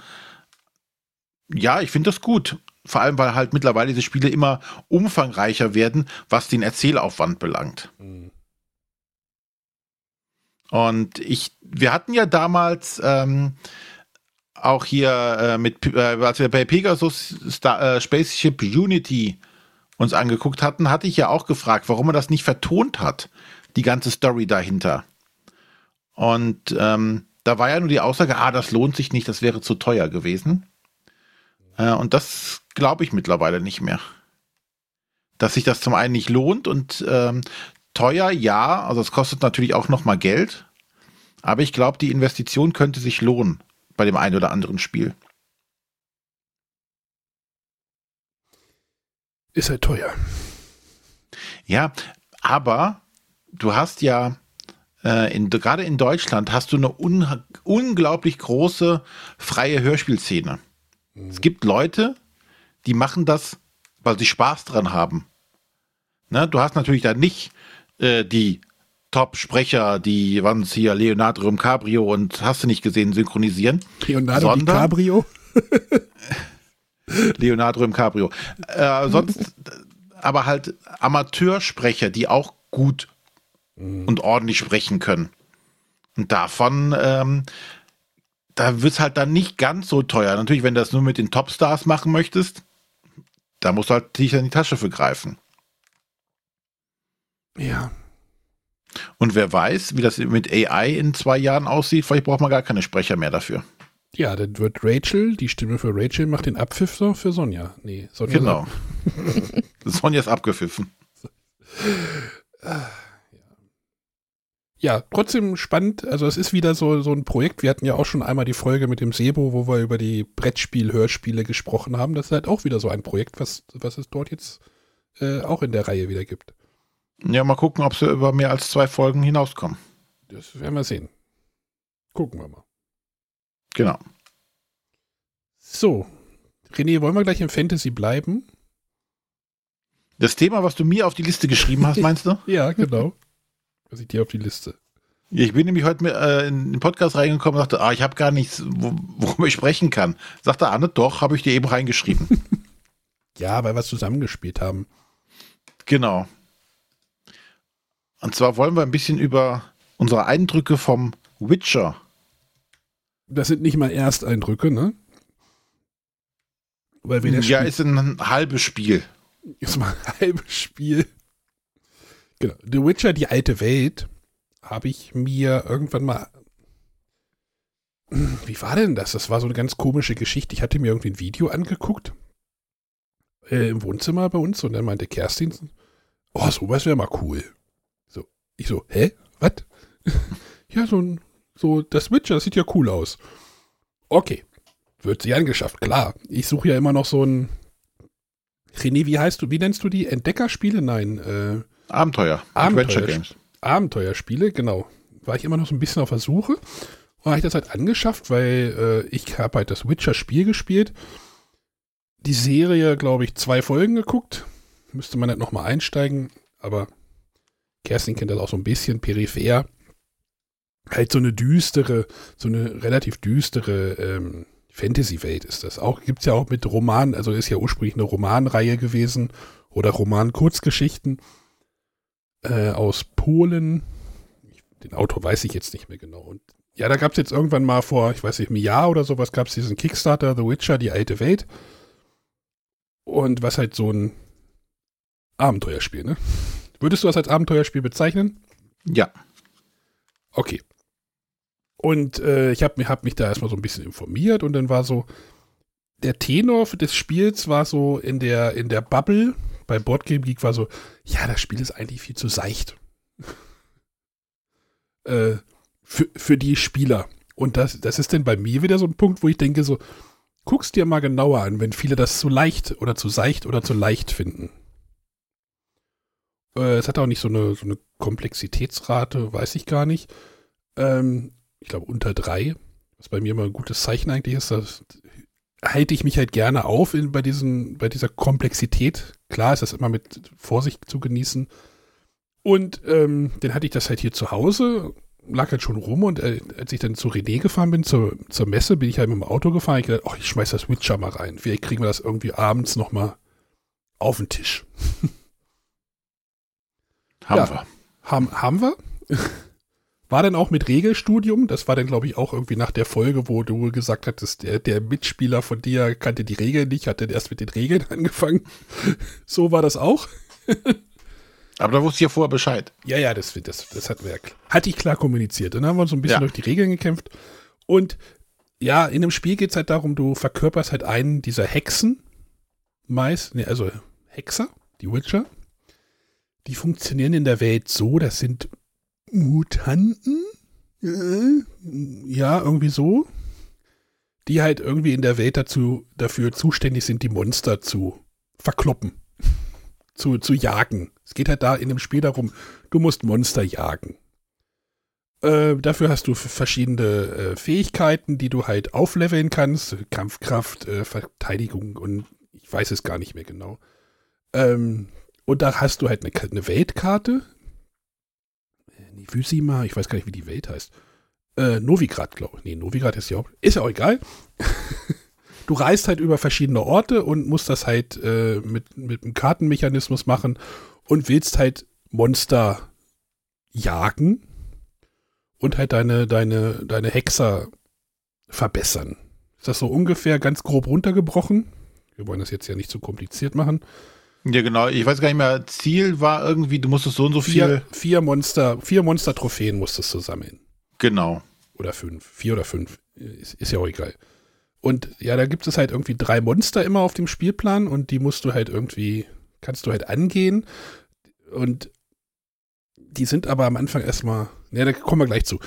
ja, ich finde das gut. Vor allem, weil halt mittlerweile diese Spiele immer umfangreicher werden, was den Erzählaufwand belangt. Und ich, wir hatten ja damals ähm, auch hier äh, mit, äh, als wir bei Pegasus Star, äh, Spaceship Unity uns angeguckt hatten, hatte ich ja auch gefragt, warum er das nicht vertont hat, die ganze Story dahinter. Und ähm, da war ja nur die Aussage, ah, das lohnt sich nicht, das wäre zu teuer gewesen. Äh, und das glaube ich mittlerweile nicht mehr. Dass sich das zum einen nicht lohnt und ähm, teuer, ja, also es kostet natürlich auch nochmal Geld. Aber ich glaube, die Investition könnte sich lohnen bei dem einen oder anderen Spiel. Ist halt teuer. Ja, aber du hast ja äh, in, gerade in Deutschland hast du eine un unglaublich große freie Hörspielszene. Es gibt Leute, die machen das, weil sie Spaß dran haben. Ne? Du hast natürlich da nicht äh, die Top-Sprecher, die waren es hier Leonardo DiCaprio und hast du nicht gesehen synchronisieren. Leonardo DiCaprio? Leonardo DiCaprio. Äh, sonst aber halt Amateursprecher, die auch gut und ordentlich sprechen können. Und davon, ähm, da wird es halt dann nicht ganz so teuer. Natürlich, wenn du das nur mit den Topstars machen möchtest, da musst du halt sicher in die Tasche für greifen. Ja. Und wer weiß, wie das mit AI in zwei Jahren aussieht, vielleicht braucht man gar keine Sprecher mehr dafür. Ja, dann wird Rachel, die Stimme für Rachel, macht den Abpfiff für Sonja. Nee, Sonja. Genau. Sonja ist abgepfiffen. Ja, trotzdem spannend. Also es ist wieder so, so ein Projekt. Wir hatten ja auch schon einmal die Folge mit dem Sebo, wo wir über die Brettspiel-Hörspiele gesprochen haben. Das ist halt auch wieder so ein Projekt, was, was es dort jetzt äh, auch in der Reihe wieder gibt. Ja, mal gucken, ob sie über mehr als zwei Folgen hinauskommen. Das werden wir sehen. Gucken wir mal. Genau. So. René, wollen wir gleich im Fantasy bleiben? Das Thema, was du mir auf die Liste geschrieben hast, meinst du? Ja, genau. Was ich dir auf die Liste. Ich bin nämlich heute mit, äh, in den Podcast reingekommen und dachte, ah, ich habe gar nichts, wo, worüber ich sprechen kann. Sagte Anne, doch, habe ich dir eben reingeschrieben. Ja, weil wir es zusammengespielt haben. genau. Und zwar wollen wir ein bisschen über unsere Eindrücke vom Witcher. Das sind nicht mal Ersteindrücke, ne? Weil wir Ja, ist ein halbes Spiel. Ist mal ein halbes Spiel. Genau. The Witcher, die alte Welt, habe ich mir irgendwann mal. Wie war denn das? Das war so eine ganz komische Geschichte. Ich hatte mir irgendwie ein Video angeguckt. Äh, Im Wohnzimmer bei uns und dann meinte Kerstin, oh, sowas wäre mal cool. So. Ich so, hä? Was? ja, so ein, so, das Witcher, das sieht ja cool aus. Okay. Wird sie angeschafft, klar. Ich suche ja immer noch so ein, René, wie heißt du, wie nennst du die? Entdeckerspiele? Nein, äh, Abenteuer. Abenteuer Games. Abenteuerspiele, genau. War ich immer noch so ein bisschen auf der Suche. Und habe ich das halt angeschafft, weil äh, ich habe halt das Witcher-Spiel gespielt. Die Serie, glaube ich, zwei Folgen geguckt. Müsste man halt nochmal einsteigen. Aber Kerstin kennt das auch so ein bisschen peripher. Halt so eine düstere, so eine relativ düstere ähm, Fantasy-Welt ist das. Auch gibt's ja auch mit Romanen, also ist ja ursprünglich eine Romanreihe gewesen oder Roman-Kurzgeschichten äh, aus Polen. Ich, den Autor weiß ich jetzt nicht mehr genau. Und ja, da gab es jetzt irgendwann mal vor, ich weiß nicht, einem Jahr oder sowas, gab es diesen Kickstarter, The Witcher, die alte Welt. Und was halt so ein Abenteuerspiel, ne? Würdest du das als Abenteuerspiel bezeichnen? Ja. Okay. Und äh, ich habe hab mich da erstmal so ein bisschen informiert und dann war so, der Tenor des Spiels war so in der, in der Bubble, bei Boardgame Geek war so, ja, das Spiel ist eigentlich viel zu seicht. äh, für, für die Spieler. Und das, das ist dann bei mir wieder so ein Punkt, wo ich denke so, guck's dir mal genauer an, wenn viele das zu leicht oder zu seicht oder zu leicht finden. Äh, es hat auch nicht so eine, so eine Komplexitätsrate, weiß ich gar nicht. Ähm, ich glaube unter drei, was bei mir immer ein gutes Zeichen eigentlich ist. Das halte ich mich halt gerne auf in, bei, diesen, bei dieser Komplexität. Klar ist das immer mit Vorsicht zu genießen. Und ähm, dann hatte ich das halt hier zu Hause, lag halt schon rum und äh, als ich dann zu René gefahren bin, zur, zur Messe, bin ich halt mit dem Auto gefahren. Ich dachte, ach, ich schmeiß das Witcher mal rein. Vielleicht kriegen wir das irgendwie abends nochmal auf den Tisch. Haben Ja. wir. Haben, haben wir? War dann auch mit Regelstudium. Das war dann, glaube ich, auch irgendwie nach der Folge, wo du gesagt hattest, der, der Mitspieler von dir kannte die Regeln nicht, hat dann erst mit den Regeln angefangen. So war das auch. Aber da wusste ich ja vorher Bescheid. Ja, ja, das, das, das hatten wir ja, hatte ich klar kommuniziert. Dann haben wir uns so ein bisschen Ja. durch die Regeln gekämpft. Und ja, in dem Spiel geht es halt darum, du verkörperst halt einen dieser Hexen. Meist, nee, also Hexer, die Witcher. Die funktionieren in der Welt so, das sind Mutanten. Äh, Ja, irgendwie so. Die halt irgendwie in der Welt dazu, dafür zuständig sind, die Monster zu verkloppen. Zu, zu jagen. Es geht halt da in dem Spiel darum, du musst Monster jagen. Äh, dafür hast du verschiedene äh, Fähigkeiten, die du halt aufleveln kannst. Kampfkraft, äh, Verteidigung und ich weiß es gar nicht mehr genau. Ähm, und da hast du halt eine, eine Weltkarte. Nivysima, ich weiß gar nicht, wie die Welt heißt. Äh, Novigrad, glaube ich. Nee, Novigrad ist ja auch, ist ja auch egal. du reist halt über verschiedene Orte und musst das halt äh, mit, mit einem Kartenmechanismus machen und willst halt Monster jagen und halt deine, deine, deine Hexer verbessern. Ist das so ungefähr ganz grob runtergebrochen? Wir wollen das jetzt ja nicht zu kompliziert machen. Ja, genau. Ich weiß gar nicht mehr. Ziel war irgendwie, du musstest so und so viel. Vier, vier Monster, vier Monster-Trophäen musstest du sammeln. Genau. Oder fünf. Vier oder fünf. Ist, ist ja auch egal. Und ja, da gibt es halt irgendwie drei Monster immer auf dem Spielplan und die musst du halt irgendwie, kannst du halt angehen. Und die sind aber am Anfang erstmal, ne, da kommen wir gleich zu,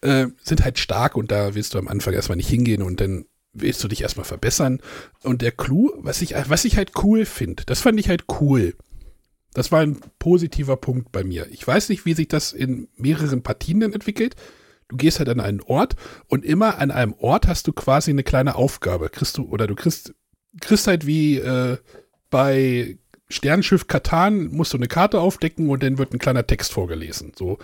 äh, sind halt stark und da willst du am Anfang erstmal nicht hingehen und dann willst du dich erstmal verbessern. Und der Clou, was ich, was ich halt cool finde, das fand ich halt cool. Das war ein positiver Punkt bei mir. Ich weiß nicht, wie sich das in mehreren Partien dann entwickelt. Du gehst halt an einen Ort und immer an einem Ort hast du quasi eine kleine Aufgabe. Kriegst du, oder du kriegst, kriegst halt wie äh, bei Sternschiff Katan musst du eine Karte aufdecken und dann wird ein kleiner Text vorgelesen. So,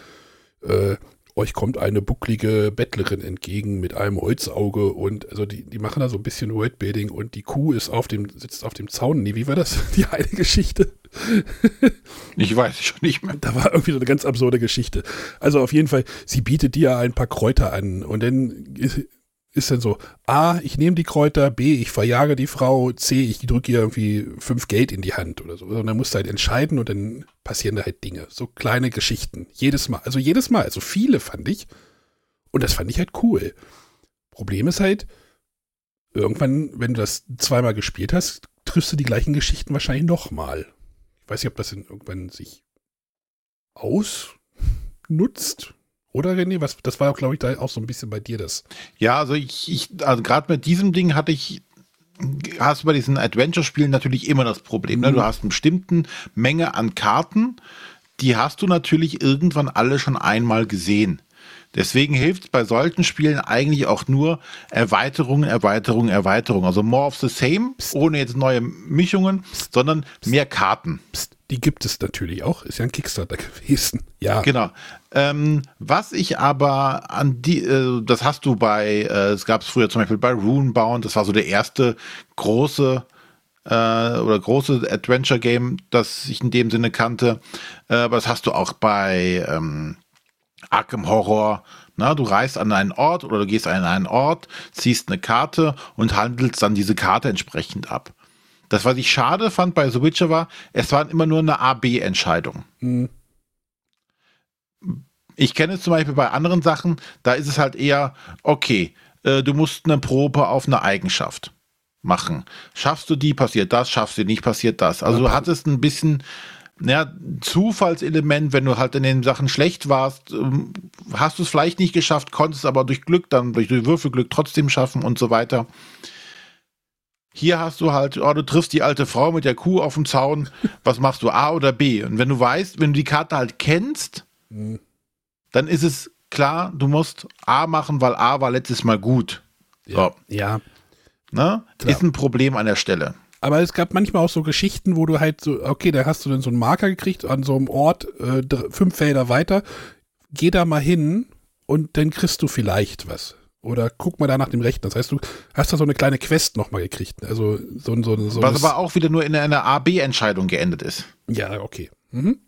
äh, euch kommt eine bucklige Bettlerin entgegen mit einem Holzauge und also die, die machen da so ein bisschen Worldbuilding und die Kuh ist auf dem, sitzt auf dem Zaun. Nee, wie war das? Die eine Geschichte. Ich weiß schon nicht mehr. Da war irgendwie so eine ganz absurde Geschichte. Also auf jeden Fall, sie bietet dir ein paar Kräuter an und dann ist, dann so, A, ich nehme die Kräuter, B, ich verjage die Frau, C, ich drücke ihr irgendwie fünf Geld in die Hand oder so. Und dann musst du halt entscheiden und dann passieren da halt Dinge. So kleine Geschichten. Jedes Mal. Also jedes Mal. Also viele fand ich. Und das fand ich halt cool. Problem ist halt, irgendwann, wenn du das zweimal gespielt hast, triffst du die gleichen Geschichten wahrscheinlich nochmal. Ich weiß nicht, ob das dann irgendwann sich ausnutzt. Oder René? Was, das war, glaube ich, da auch so ein bisschen bei dir das. Ja, also ich, ich also gerade mit diesem Ding hatte ich, hast du bei diesen Adventure-Spielen natürlich immer das Problem. Ne? Du hast eine bestimmte Menge an Karten, die hast du natürlich irgendwann alle schon einmal gesehen. Deswegen hilft es bei solchen Spielen eigentlich auch nur Erweiterungen, Erweiterungen, Erweiterungen. Also more of the same, ohne jetzt neue Mischungen, sondern mehr Karten. Psst, die gibt es natürlich auch. Ist ja ein Kickstarter gewesen. Ja. Genau. Ähm, was ich aber an die, äh, das hast du bei, äh, es gab es früher zum Beispiel bei Runebound, das war so der erste große äh, oder große Adventure-Game, das ich in dem Sinne kannte. Äh, aber das hast du auch bei ähm, Arkham Horror. Na, du reist an einen Ort oder du gehst an einen Ort, ziehst eine Karte und handelst dann diese Karte entsprechend ab. Das, was ich schade fand bei The Witcher war, es war immer nur eine A-B-Entscheidung. Hm. Ich kenne es zum Beispiel bei anderen Sachen, da ist es halt eher, okay, äh, du musst eine Probe auf eine Eigenschaft machen. Schaffst du die, passiert das, schaffst du die nicht, passiert das. Also du hattest ein bisschen ja, Zufallselement, wenn du halt in den Sachen schlecht warst, ähm, hast du es vielleicht nicht geschafft, konntest aber durch Glück dann, durch Würfelglück trotzdem schaffen und so weiter. Hier hast du halt, oh, du triffst die alte Frau mit der Kuh auf dem Zaun. Was machst du, A oder B? Und wenn du weißt, wenn du die Karte halt kennst, Hm. dann ist es klar, du musst A machen, weil A war letztes Mal gut. So. Ja. Ne? Ist ein Problem an der Stelle. Aber es gab manchmal auch so Geschichten, wo du halt so, okay, da hast du dann so einen Marker gekriegt an so einem Ort, äh, fünf Felder weiter. Geh da mal hin und dann kriegst du vielleicht was. Oder guck mal da nach dem Rechten. Das heißt, du hast da so eine kleine Quest nochmal gekriegt. Also so, so, so Was aber auch wieder nur in einer A-B-Entscheidung geendet ist. Ja, okay. Mhm.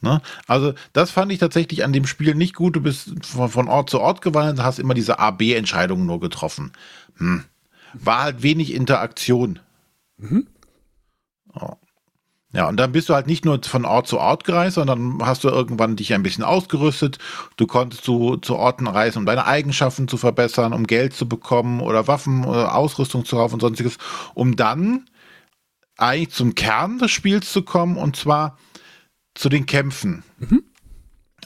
Ne? Also, das fand ich tatsächlich an dem Spiel nicht gut. Du bist von, von Ort zu Ort gewandert, hast immer diese A-B-Entscheidungen nur getroffen. Hm. War halt wenig Interaktion. Mhm. Oh. Ja, und dann bist du halt nicht nur von Ort zu Ort gereist, sondern hast du irgendwann dich ein bisschen ausgerüstet. Du konntest zu, zu Orten reisen, um deine Eigenschaften zu verbessern, um Geld zu bekommen oder Waffen oder Ausrüstung zu kaufen und sonstiges, um dann eigentlich zum Kern des Spiels zu kommen und zwar zu den Kämpfen. Mhm.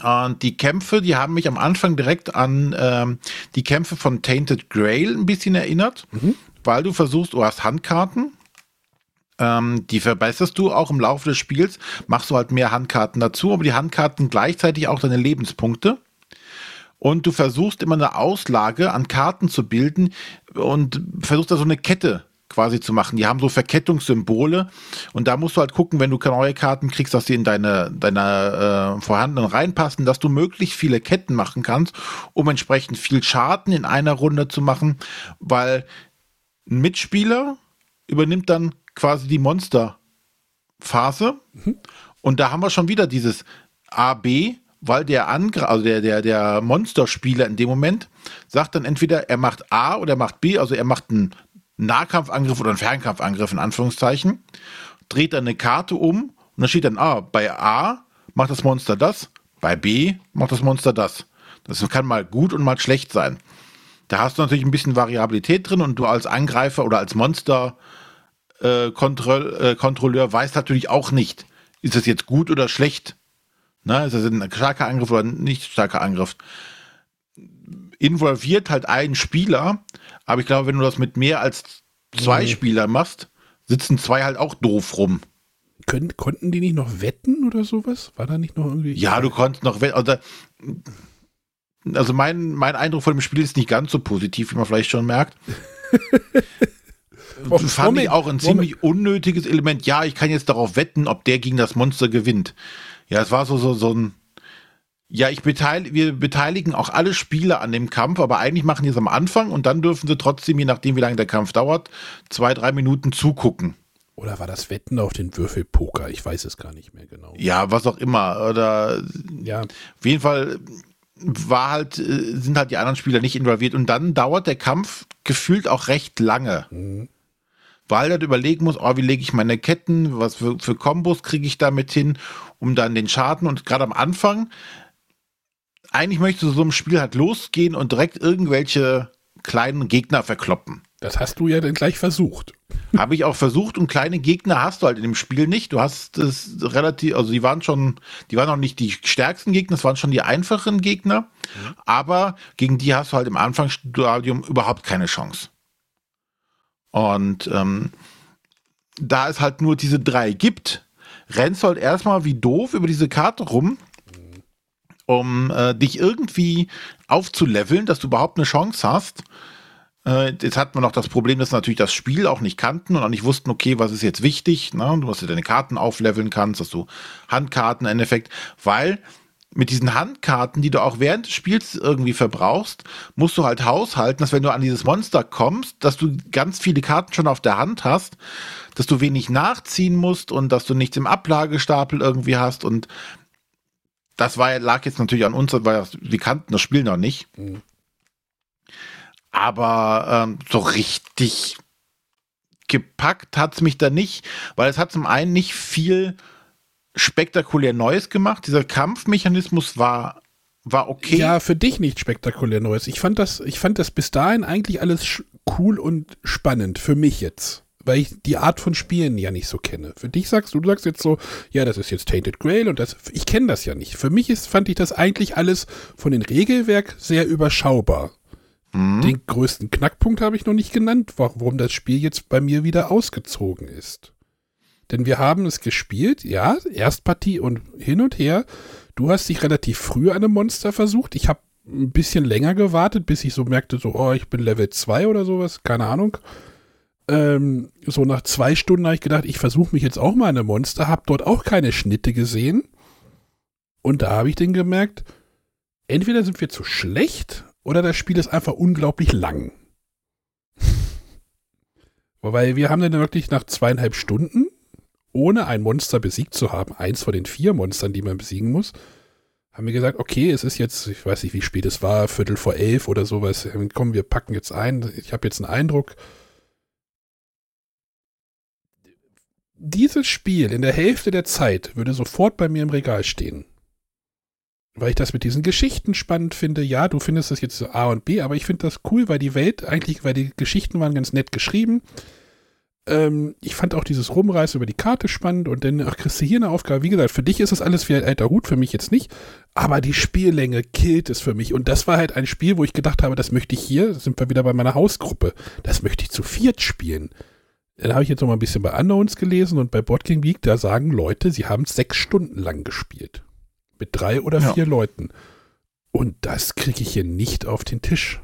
Und die Kämpfe, die haben mich am Anfang direkt an ähm, die Kämpfe von Tainted Grail ein bisschen erinnert, mhm. weil du versuchst, du hast Handkarten ähm, die verbesserst du auch im Laufe des Spiels, machst du halt mehr Handkarten dazu, aber die Handkarten gleichzeitig auch deine Lebenspunkte. Und du versuchst immer eine Auslage an Karten zu bilden und versuchst da so eine Kette quasi zu machen. Die haben so Verkettungssymbole und da musst du halt gucken, wenn du neue Karten kriegst, dass sie in deine, deine äh, vorhandenen reinpassen, dass du möglichst viele Ketten machen kannst, um entsprechend viel Schaden in einer Runde zu machen, weil ein Mitspieler übernimmt dann quasi die Monster-Phase. Mhm. Und da haben wir schon wieder dieses AB, weil der Angr also der, der, der Monsterspieler in dem Moment sagt dann entweder er macht A oder er macht B, also er macht einen Nahkampfangriff oder einen Fernkampfangriff in Anführungszeichen, dreht dann eine Karte um und dann steht dann, ah, bei A macht das Monster das, bei B macht das Monster das. Das kann mal gut und mal schlecht sein. Da hast du natürlich ein bisschen Variabilität drin und du als Angreifer oder als Monster äh, Kontroll, äh, Kontrolleur weiß natürlich auch nicht, ist das jetzt gut oder schlecht. Na, ist das ein starker Angriff oder nicht starker Angriff? Involviert halt einen Spieler, aber ich glaube, wenn du das mit mehr als zwei mhm. Spielern machst, sitzen zwei halt auch doof rum. Können, konnten die nicht noch wetten oder sowas? War da nicht noch irgendwie. Ja, du konntest noch wetten. Also, also mein, mein Eindruck von dem Spiel ist nicht ganz so positiv, wie man vielleicht schon merkt. Oh, fand Moment, ich auch ein ziemlich Moment. unnötiges Element. Ja, ich kann jetzt darauf wetten, ob der gegen das Monster gewinnt. Ja, es war so, so, so ein. Ja, ich beteil, wir beteiligen auch alle Spieler an dem Kampf, aber eigentlich machen die es am Anfang und dann dürfen sie trotzdem, je nachdem, wie lange der Kampf dauert, zwei, drei Minuten zugucken. Oder war das Wetten auf den Würfelpoker? Ich weiß es gar nicht mehr genau. Ja, was auch immer. Oder ja. Auf jeden Fall war halt, äh, sind halt die anderen Spieler nicht involviert und dann dauert der Kampf gefühlt auch recht lange. Mhm weil er überlegen muss, oh, wie lege ich meine Ketten, was für, für Kombos kriege ich damit hin, um dann den Schaden und gerade am Anfang, eigentlich möchte so ein Spiel halt losgehen und direkt irgendwelche kleinen Gegner verkloppen. Das hast du ja dann gleich versucht. Habe ich auch versucht und kleine Gegner hast du halt in dem Spiel nicht. Du hast es relativ, also die waren schon, die waren auch nicht die stärksten Gegner, es waren schon die einfachen Gegner, mhm. aber gegen die hast du halt im Anfangsstadium überhaupt keine Chance. Und ähm, da es halt nur diese drei gibt, rennst du halt erstmal wie doof über diese Karte rum, um äh, dich irgendwie aufzuleveln, dass du überhaupt eine Chance hast. Äh, jetzt hat man noch das Problem, dass natürlich das Spiel auch nicht kannten und auch nicht wussten, okay, was ist jetzt wichtig, ne? Du, dass du deine Karten aufleveln kannst, dass du Handkarten im Endeffekt, weil mit diesen Handkarten, die du auch während des Spiels irgendwie verbrauchst, musst du halt haushalten, dass wenn du an dieses Monster kommst, dass du ganz viele Karten schon auf der Hand hast, dass du wenig nachziehen musst und dass du nichts im Ablagestapel irgendwie hast und das war, lag jetzt natürlich an uns, weil wir kannten das Spiel noch nicht. Mhm. Aber ähm, so richtig gepackt hat's mich da nicht, weil es hat zum einen nicht viel spektakulär Neues gemacht. Dieser Kampfmechanismus war war okay. Ja, für dich nicht spektakulär Neues. Ich fand das, ich fand das bis dahin eigentlich alles cool und spannend für mich jetzt, weil ich die Art von Spielen ja nicht so kenne. Für dich sagst du, du sagst jetzt so, ja, das ist jetzt Tainted Grail und das, ich kenne das ja nicht. Für mich ist, fand ich das eigentlich alles von den Regelwerk sehr überschaubar. Mhm. Den größten Knackpunkt habe ich noch nicht genannt, warum das Spiel jetzt bei mir wieder ausgezogen ist. Denn wir haben es gespielt, ja, Erstpartie und hin und her. Du hast dich relativ früh an einem Monster versucht. Ich habe ein bisschen länger gewartet, bis ich so merkte, so, oh, ich bin Level 2 oder sowas, keine Ahnung. Ähm, so nach zwei Stunden habe ich gedacht, ich versuche mich jetzt auch mal in eine Monster, habe dort auch keine Schnitte gesehen. Und da habe ich dann gemerkt, entweder sind wir zu schlecht oder das Spiel ist einfach unglaublich lang. Weil wir haben dann wirklich nach zweieinhalb Stunden, ohne ein Monster besiegt zu haben, eins von den vier Monstern, die man besiegen muss, haben wir gesagt, okay, es ist jetzt, ich weiß nicht, wie spät es war, Viertel vor elf oder sowas. Komm, wir packen jetzt ein. Ich habe jetzt einen Eindruck. Dieses Spiel in der Hälfte der Zeit würde sofort bei mir im Regal stehen. Weil ich das mit diesen Geschichten spannend finde. Ja, du findest das jetzt so A und B, aber ich finde das cool, weil die Welt eigentlich, weil die Geschichten waren ganz nett geschrieben. Ähm, ich fand auch dieses Rumreißen über die Karte spannend und dann, ach, kriegst du hier eine Aufgabe. Wie gesagt, für dich ist das alles wie ein alter Hut, für mich jetzt nicht. Aber die Spiellänge killt es für mich. Und das war halt ein Spiel, wo ich gedacht habe, das möchte ich hier, sind wir wieder bei meiner Hausgruppe, das möchte ich zu viert spielen. Dann habe ich jetzt noch mal ein bisschen bei Unknowns gelesen und bei Boardgame Geek, da sagen Leute, sie haben sechs Stunden lang gespielt. Mit drei oder vier ja. Leuten. Und das kriege ich hier nicht auf den Tisch.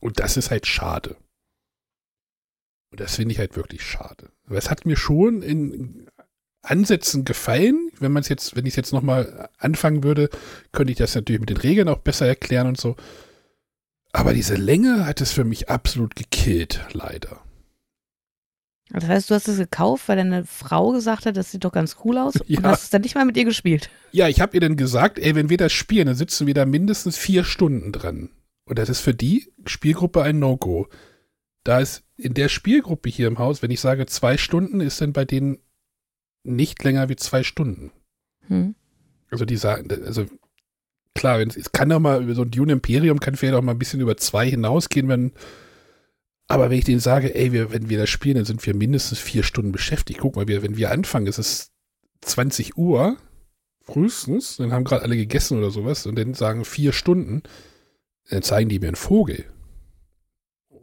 Und das ist halt schade. Und das finde ich halt wirklich schade. Aber es hat mir schon in Ansätzen gefallen. Wenn man es jetzt, wenn ich es jetzt nochmal anfangen würde, könnte ich das natürlich mit den Regeln auch besser erklären und so. Aber diese Länge hat es für mich absolut gekillt, leider. Das heißt, du hast es gekauft, weil deine Frau gesagt hat, das sieht doch ganz cool aus ja. und hast es dann nicht mal mit ihr gespielt. Ja, ich habe ihr dann gesagt, ey, wenn wir das spielen, dann sitzen wir da mindestens vier Stunden dran. Und das ist für die Spielgruppe ein No-Go da ist in der Spielgruppe hier im Haus, wenn ich sage zwei Stunden, ist dann bei denen nicht länger wie zwei Stunden. Hm. Also die sagen, also klar, es kann doch mal über so ein Dune Imperium kann vielleicht auch mal ein bisschen über zwei hinausgehen, wenn aber wenn ich denen sage, ey, wir, wenn wir das spielen, dann sind wir mindestens vier Stunden beschäftigt. Guck mal, wir, wenn wir anfangen, ist es 20 Uhr frühestens, dann haben gerade alle gegessen oder sowas und dann sagen vier Stunden, dann zeigen die mir einen Vogel.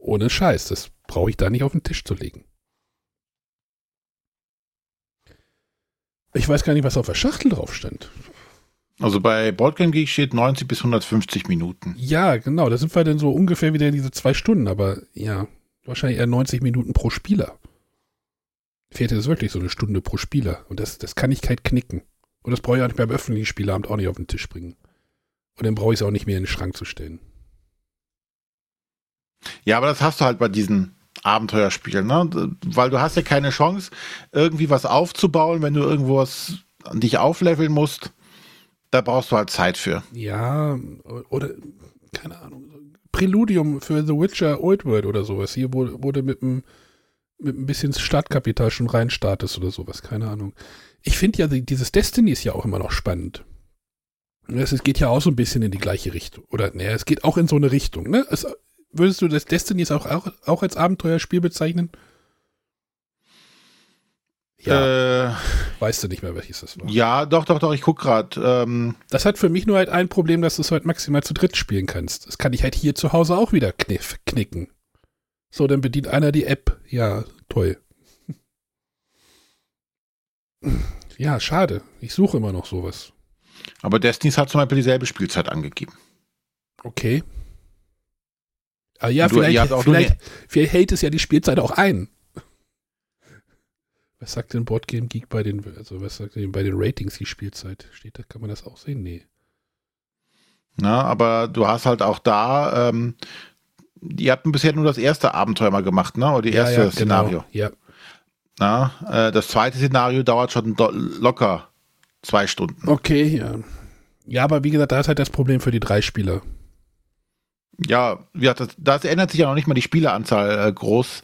Ohne Scheiß, das brauche ich da nicht auf den Tisch zu legen. Ich weiß gar nicht, was auf der Schachtel drauf stand. Also bei Boardgame Geek steht 90 bis 150 Minuten. Ja, genau. Da sind wir dann so ungefähr wieder in diese zwei Stunden, aber ja, wahrscheinlich eher 90 Minuten pro Spieler. Fehlt es wirklich so eine Stunde pro Spieler. Und das, das kann ich kein knicken. Und das brauche ich auch nicht beim öffentlichen Spielabend auch nicht auf den Tisch bringen. Und dann brauche ich es auch nicht mehr in den Schrank zu stellen. Ja, aber das hast du halt bei diesen Abenteuerspielen, ne? Weil du hast ja keine Chance, irgendwie was aufzubauen, wenn du irgendwo was dich aufleveln musst. Da brauchst du halt Zeit für. Ja, oder keine Ahnung. Präludium für The Witcher Old World oder sowas. Hier wurde, wurde mit einem mit ein bisschen Startkapital schon reinstartest oder sowas, keine Ahnung. Ich finde ja, dieses Destiny ist ja auch immer noch spannend. Es geht ja auch so ein bisschen in die gleiche Richtung. Oder, naja, es geht auch in so eine Richtung. Ne? Es Würdest du das Destiny auch, auch, auch als Abenteuerspiel bezeichnen? Ja. Äh, weißt du nicht mehr, welches das war? Ja, doch, doch, doch, ich guck gerade. Ähm. Das hat für mich nur halt ein Problem, dass du es halt maximal zu dritt spielen kannst. Das kann ich halt hier zu Hause auch wieder kniff, knicken. So, dann bedient einer die App. Ja, toll. Ja, schade. Ich suche immer noch sowas. Aber Destiny hat zum Beispiel dieselbe Spielzeit angegeben. Okay. Ah, ja, du, vielleicht, vielleicht, vielleicht hält es ja die Spielzeit auch ein. Was sagt denn Boardgame Geek bei den, also was sagt denn bei den Ratings die Spielzeit? Steht da, kann man das auch sehen? Nee. Na, aber du hast halt auch da, ähm, ihr habt bisher nur das erste Abenteuer mal gemacht, ne? Oder die erste ja, ja, Szenario. Genau. Ja. Na, äh, das zweite Szenario dauert schon locker zwei Stunden. Okay, ja. Ja, aber wie gesagt, da ist halt das Problem für die drei Spieler ja, ja das, das ändert sich ja noch nicht mal die Spieleranzahl äh, groß.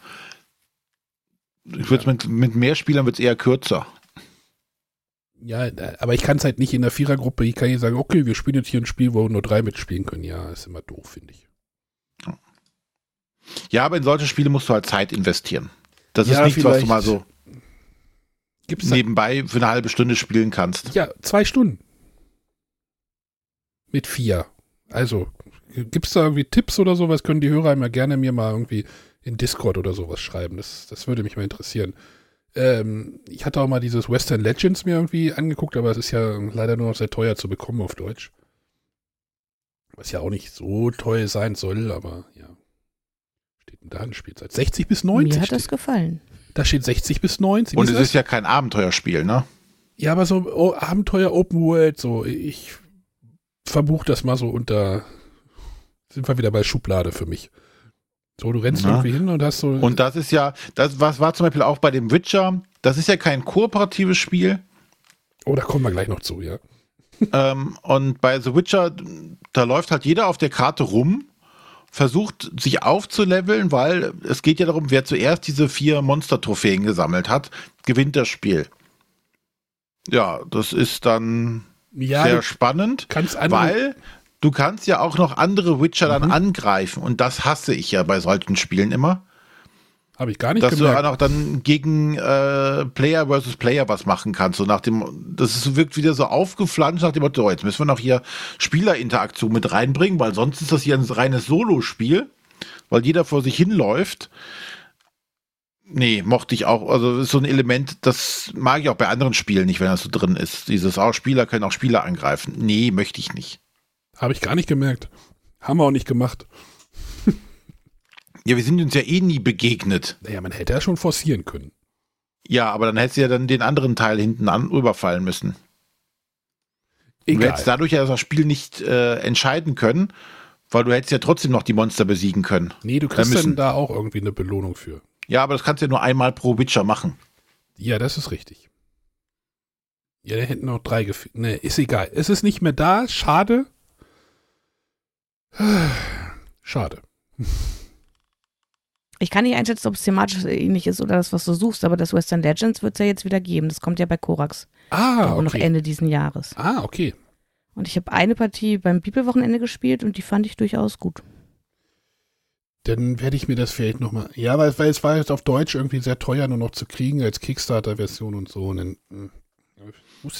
Ich würde mit, mit mehr Spielern wird es eher kürzer. Ja, aber ich kann es halt nicht in der Vierergruppe, ich kann nicht sagen, okay, wir spielen jetzt hier ein Spiel, wo nur drei mitspielen können. Ja, ist immer doof, finde ich. Ja, aber in solche Spiele musst du halt Zeit investieren. Das ja, ist nichts, was du mal so Gibt's nebenbei für eine halbe Stunde spielen kannst. Ja, zwei Stunden. Mit vier. Also, Gibt es da irgendwie Tipps oder sowas? Können die Hörer immer gerne mir mal irgendwie in Discord oder sowas schreiben. Das, das würde mich mal interessieren. Ähm, ich hatte auch mal dieses Western Legends mir irgendwie angeguckt, aber es ist ja leider nur noch sehr teuer zu bekommen auf Deutsch. Was ja auch nicht so toll sein soll, aber ja. Steht denn da eine Spielzeit? 60 bis 90? Mir hat steht. das gefallen. Da steht 60 bis 90. Und es das? ist ja kein Abenteuerspiel, ne? Ja, aber so oh, Abenteuer Open World, so ich verbuche das mal so unter. Sind wir wieder bei Schublade für mich. So, du rennst Na. irgendwie hin und hast so. Und das ist ja, das was war zum Beispiel auch bei dem Witcher, das ist ja kein kooperatives Spiel. oh, da kommen wir gleich noch zu, ja. ähm, und bei The Witcher, da läuft halt jeder auf der Karte rum, versucht sich aufzuleveln, weil es geht ja darum, wer zuerst diese vier Monster-Trophäen gesammelt hat, gewinnt das Spiel. Ja, das ist dann Ja, sehr spannend, weil du kannst ja auch noch andere Witcher Mhm. dann angreifen und das hasse ich ja bei solchen Spielen immer. Habe ich gar nicht dass du gemerkt. auch noch dann gegen äh, Player versus Player was machen kannst. So nach dem, das ist, wirkt wieder so aufgeflanscht nach dem Motto, oh, jetzt müssen wir noch hier Spielerinteraktion mit reinbringen, weil sonst ist das hier ein reines Solo-Spiel, weil jeder vor sich hinläuft. Nee, mochte ich auch. Also das ist so ein Element, das mag ich auch bei anderen Spielen nicht, wenn das so drin ist. Dieses, auch Spieler können auch Spieler angreifen. Nee, möchte ich nicht. Habe ich gar nicht gemerkt. Haben wir auch nicht gemacht. Ja, wir sind uns ja eh nie begegnet. Naja, man hätte ja schon forcieren können. Ja, aber dann hättest du ja dann den anderen Teil hinten an überfallen müssen. Du Egal. hättest dadurch ja das Spiel nicht äh, entscheiden können, weil du hättest ja trotzdem noch die Monster besiegen können. Nee, du kriegst Da dann da auch irgendwie eine Belohnung für. Ja, aber das kannst du ja nur einmal pro Witcher machen. Ja, das ist richtig. Ja, da hätten noch drei gefehlt. Nee, ist egal. Es ist nicht mehr da. Schade. Schade. Ich kann nicht einschätzen, ob es thematisch ähnlich ist oder das, was du suchst, aber das Western Legends wird es ja jetzt wieder geben. Das kommt ja bei Korax. Ah, auch noch okay. Ende diesen Jahres. Ah, okay. Und ich habe eine Partie beim Bibelwochenende gespielt und die fand ich durchaus gut. Dann werde ich mir das vielleicht nochmal. Ja, weil, weil es war jetzt auf Deutsch irgendwie sehr teuer nur noch zu kriegen als Kickstarter-Version und so. Und dann, hm.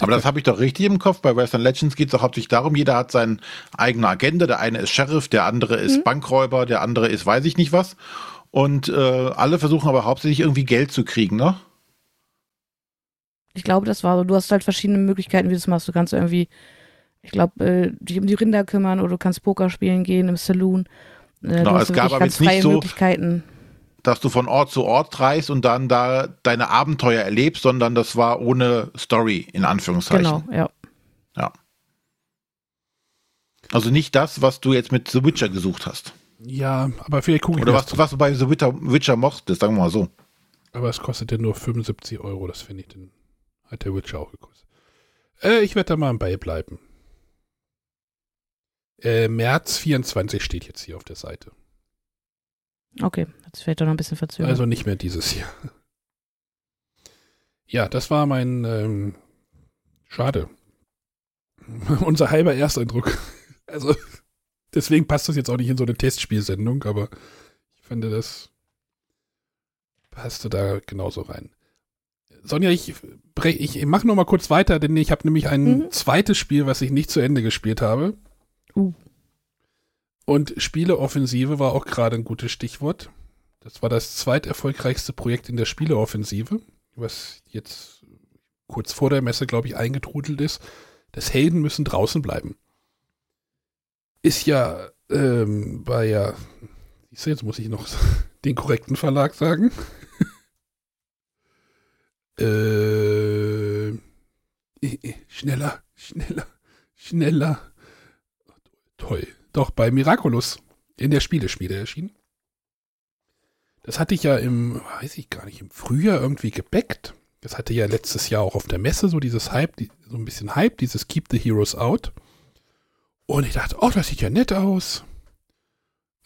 Aber das habe ich doch richtig im Kopf. Bei Western Legends geht es doch hauptsächlich darum, jeder hat seine eigene Agenda. Der eine ist Sheriff, der andere ist Bankräuber, der andere ist weiß ich nicht was. Und äh, alle versuchen aber hauptsächlich irgendwie Geld zu kriegen, ne? Ich glaube, das war so. Du hast halt verschiedene Möglichkeiten, wie du es machst. Du kannst irgendwie, ich glaube, äh, dich um die Rinder kümmern oder du kannst Poker spielen gehen im Saloon. Äh, Genau, es gab aber jetzt nicht so- Möglichkeiten. Dass du von Ort zu Ort reist und dann da deine Abenteuer erlebst, sondern das war ohne Story, in Anführungszeichen. Genau, ja. Ja. Also nicht das, was du jetzt mit The Witcher gesucht hast. Ja, aber vielleicht gucke ich Oder was, was du bei The Witcher, Witcher mochtest, sagen wir mal so. Aber es kostet ja nur 75 Euro, das finde ich, dann hat der Witcher auch gekostet. Äh, ich werde da mal bei bleiben. Äh, März 24 steht jetzt hier auf der Seite. Okay, jetzt vielleicht doch noch ein bisschen verzögert. Also nicht mehr dieses Jahr. Ja, das war mein, ähm, schade. Unser halber Ersteindruck. Also, deswegen passt das jetzt auch nicht in so eine Testspielsendung, aber ich finde, das passte da genauso rein. Sonja, ich, brech- ich mache noch mal kurz weiter, denn ich habe nämlich ein Mhm. zweites Spiel, was ich nicht zu Ende gespielt habe. Uh. Und Spieleoffensive war auch gerade ein gutes Stichwort. Das war das zweiterfolgreichste Projekt in der Spieleoffensive, was jetzt kurz vor der Messe, glaube ich, eingetrudelt ist. Das Helden müssen draußen bleiben. Ist ja ähm, bei ja, siehst du, jetzt muss ich noch den korrekten Verlag sagen. äh, äh, äh, schneller, schneller, schneller. Toll. Doch bei Miraculous in der Spieleschmiede erschienen. Das hatte ich ja im, weiß ich gar nicht, im Frühjahr irgendwie gebackt. Das hatte ja letztes Jahr auch auf der Messe so dieses Hype, die, so ein bisschen Hype, dieses Keep the Heroes Out. Und ich dachte, oh, das sieht ja nett aus.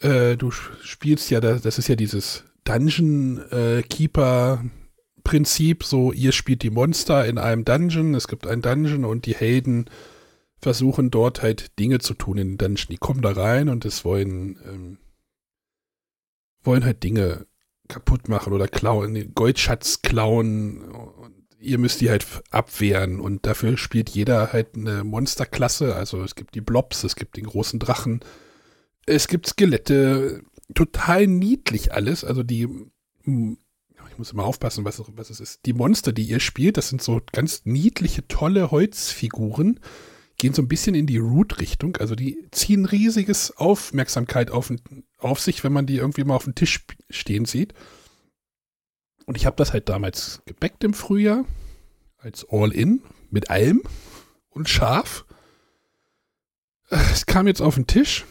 Äh, du spielst ja, das, das ist ja dieses Dungeon äh, Keeper Prinzip, so ihr spielt die Monster in einem Dungeon, es gibt einen Dungeon und die Helden versuchen dort halt Dinge zu tun in den Dungeon. Die kommen da rein und es wollen, ähm, wollen halt Dinge kaputt machen oder klauen, Goldschatz klauen und ihr müsst die halt abwehren und dafür spielt jeder halt eine Monsterklasse. Also es gibt die Blobs, es gibt den großen Drachen, es gibt Skelette, total niedlich alles. Also die, ich muss immer aufpassen, was, was es ist. Die Monster, die ihr spielt, das sind so ganz niedliche, tolle Holzfiguren, gehen so ein bisschen in die Root-Richtung. Also die ziehen riesiges Aufmerksamkeit auf, auf sich, wenn man die irgendwie mal auf dem Tisch stehen sieht. Und ich habe das halt damals gebackt im Frühjahr als All-In mit allem und scharf. Es kam jetzt auf den Tisch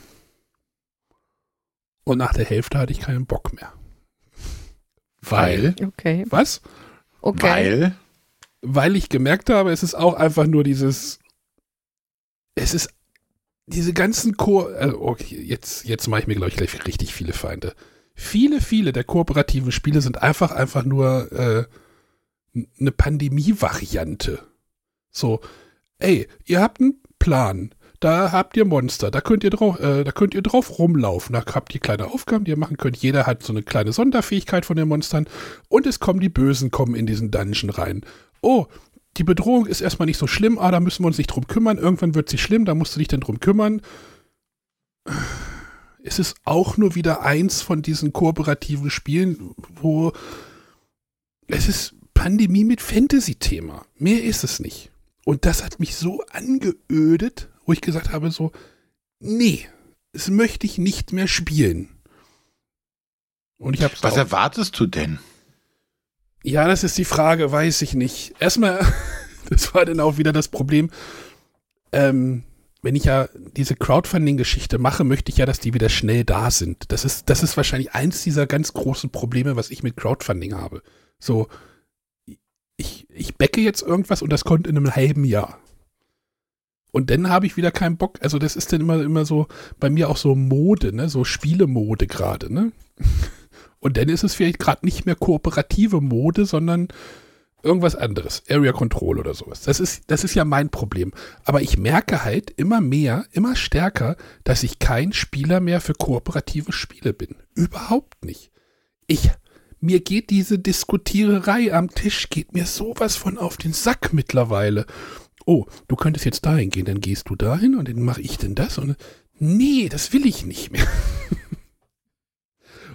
und nach der Hälfte hatte ich keinen Bock mehr. Weil? Okay. Was? Okay. Weil? Weil ich gemerkt habe, es ist auch einfach nur dieses. Es ist diese ganzen Chor. Also okay, jetzt, jetzt mache ich mir, glaube ich, gleich richtig viele Feinde. Viele, viele der kooperativen Spiele sind einfach, einfach nur äh, eine Pandemie-Variante. So, ey, ihr habt einen Plan. Da habt ihr Monster, da könnt ihr drauf, äh, da könnt ihr drauf rumlaufen. Da habt ihr kleine Aufgaben, die ihr machen könnt. Jeder hat so eine kleine Sonderfähigkeit von den Monstern. Und es kommen die Bösen, kommen in diesen Dungeon rein. Oh, die Bedrohung ist erstmal nicht so schlimm, ah, da müssen wir uns nicht drum kümmern. Irgendwann wird sie schlimm, da musst du dich dann drum kümmern. Es ist auch nur wieder eins von diesen kooperativen Spielen, wo es ist Pandemie mit Fantasy-Thema. Mehr ist es nicht. Und das hat mich so angeödet, wo ich gesagt habe, so, nee, das möchte ich nicht mehr spielen. Und ich hab's Was erwartest du denn? Ja, das ist die Frage, weiß ich nicht. Erstmal, das war dann auch wieder das Problem, ähm, wenn ich ja diese Crowdfunding-Geschichte mache, möchte ich ja, dass die wieder schnell da sind. Das ist, das ist wahrscheinlich eins dieser ganz großen Probleme, was ich mit Crowdfunding habe. So, ich, ich backe jetzt irgendwas und das kommt in einem halben Jahr. Und dann habe ich wieder keinen Bock. Also das ist dann immer, immer so bei mir auch so Mode, ne? So Spielemode gerade, ne? Und dann ist es vielleicht gerade nicht mehr kooperative Mode, sondern irgendwas anderes. Area Control oder sowas. Das ist, das ist ja mein Problem. Aber ich merke halt immer mehr, immer stärker, dass ich kein Spieler mehr für kooperative Spiele bin. Überhaupt nicht. Ich, mir geht diese Diskutiererei am Tisch, geht mir sowas von auf den Sack mittlerweile. Oh, du könntest jetzt dahin gehen, dann gehst du dahin und dann mache ich denn das und nee, das will ich nicht mehr.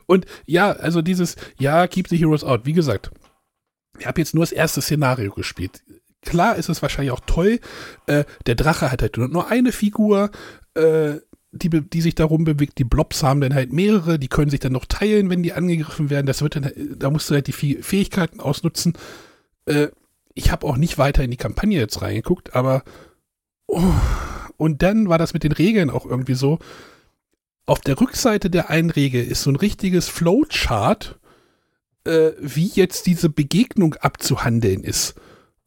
Und ja, also dieses, ja, keep the heroes out. Wie gesagt, ich habe jetzt nur das erste Szenario gespielt. Klar ist es wahrscheinlich auch toll. Äh, der Drache hat halt nur- eine Figur, äh, die, die sich darum bewegt. Die Blobs haben dann halt mehrere, die können sich dann noch teilen, wenn die angegriffen werden. Das wird dann, da musst du halt die Fäh- Fähigkeiten ausnutzen. Äh, ich habe auch nicht weiter in die Kampagne jetzt reingeguckt, aber oh, und dann war das mit den Regeln auch irgendwie so. Auf der Rückseite der einen Regel ist so ein richtiges Flowchart, äh, wie jetzt diese Begegnung abzuhandeln ist.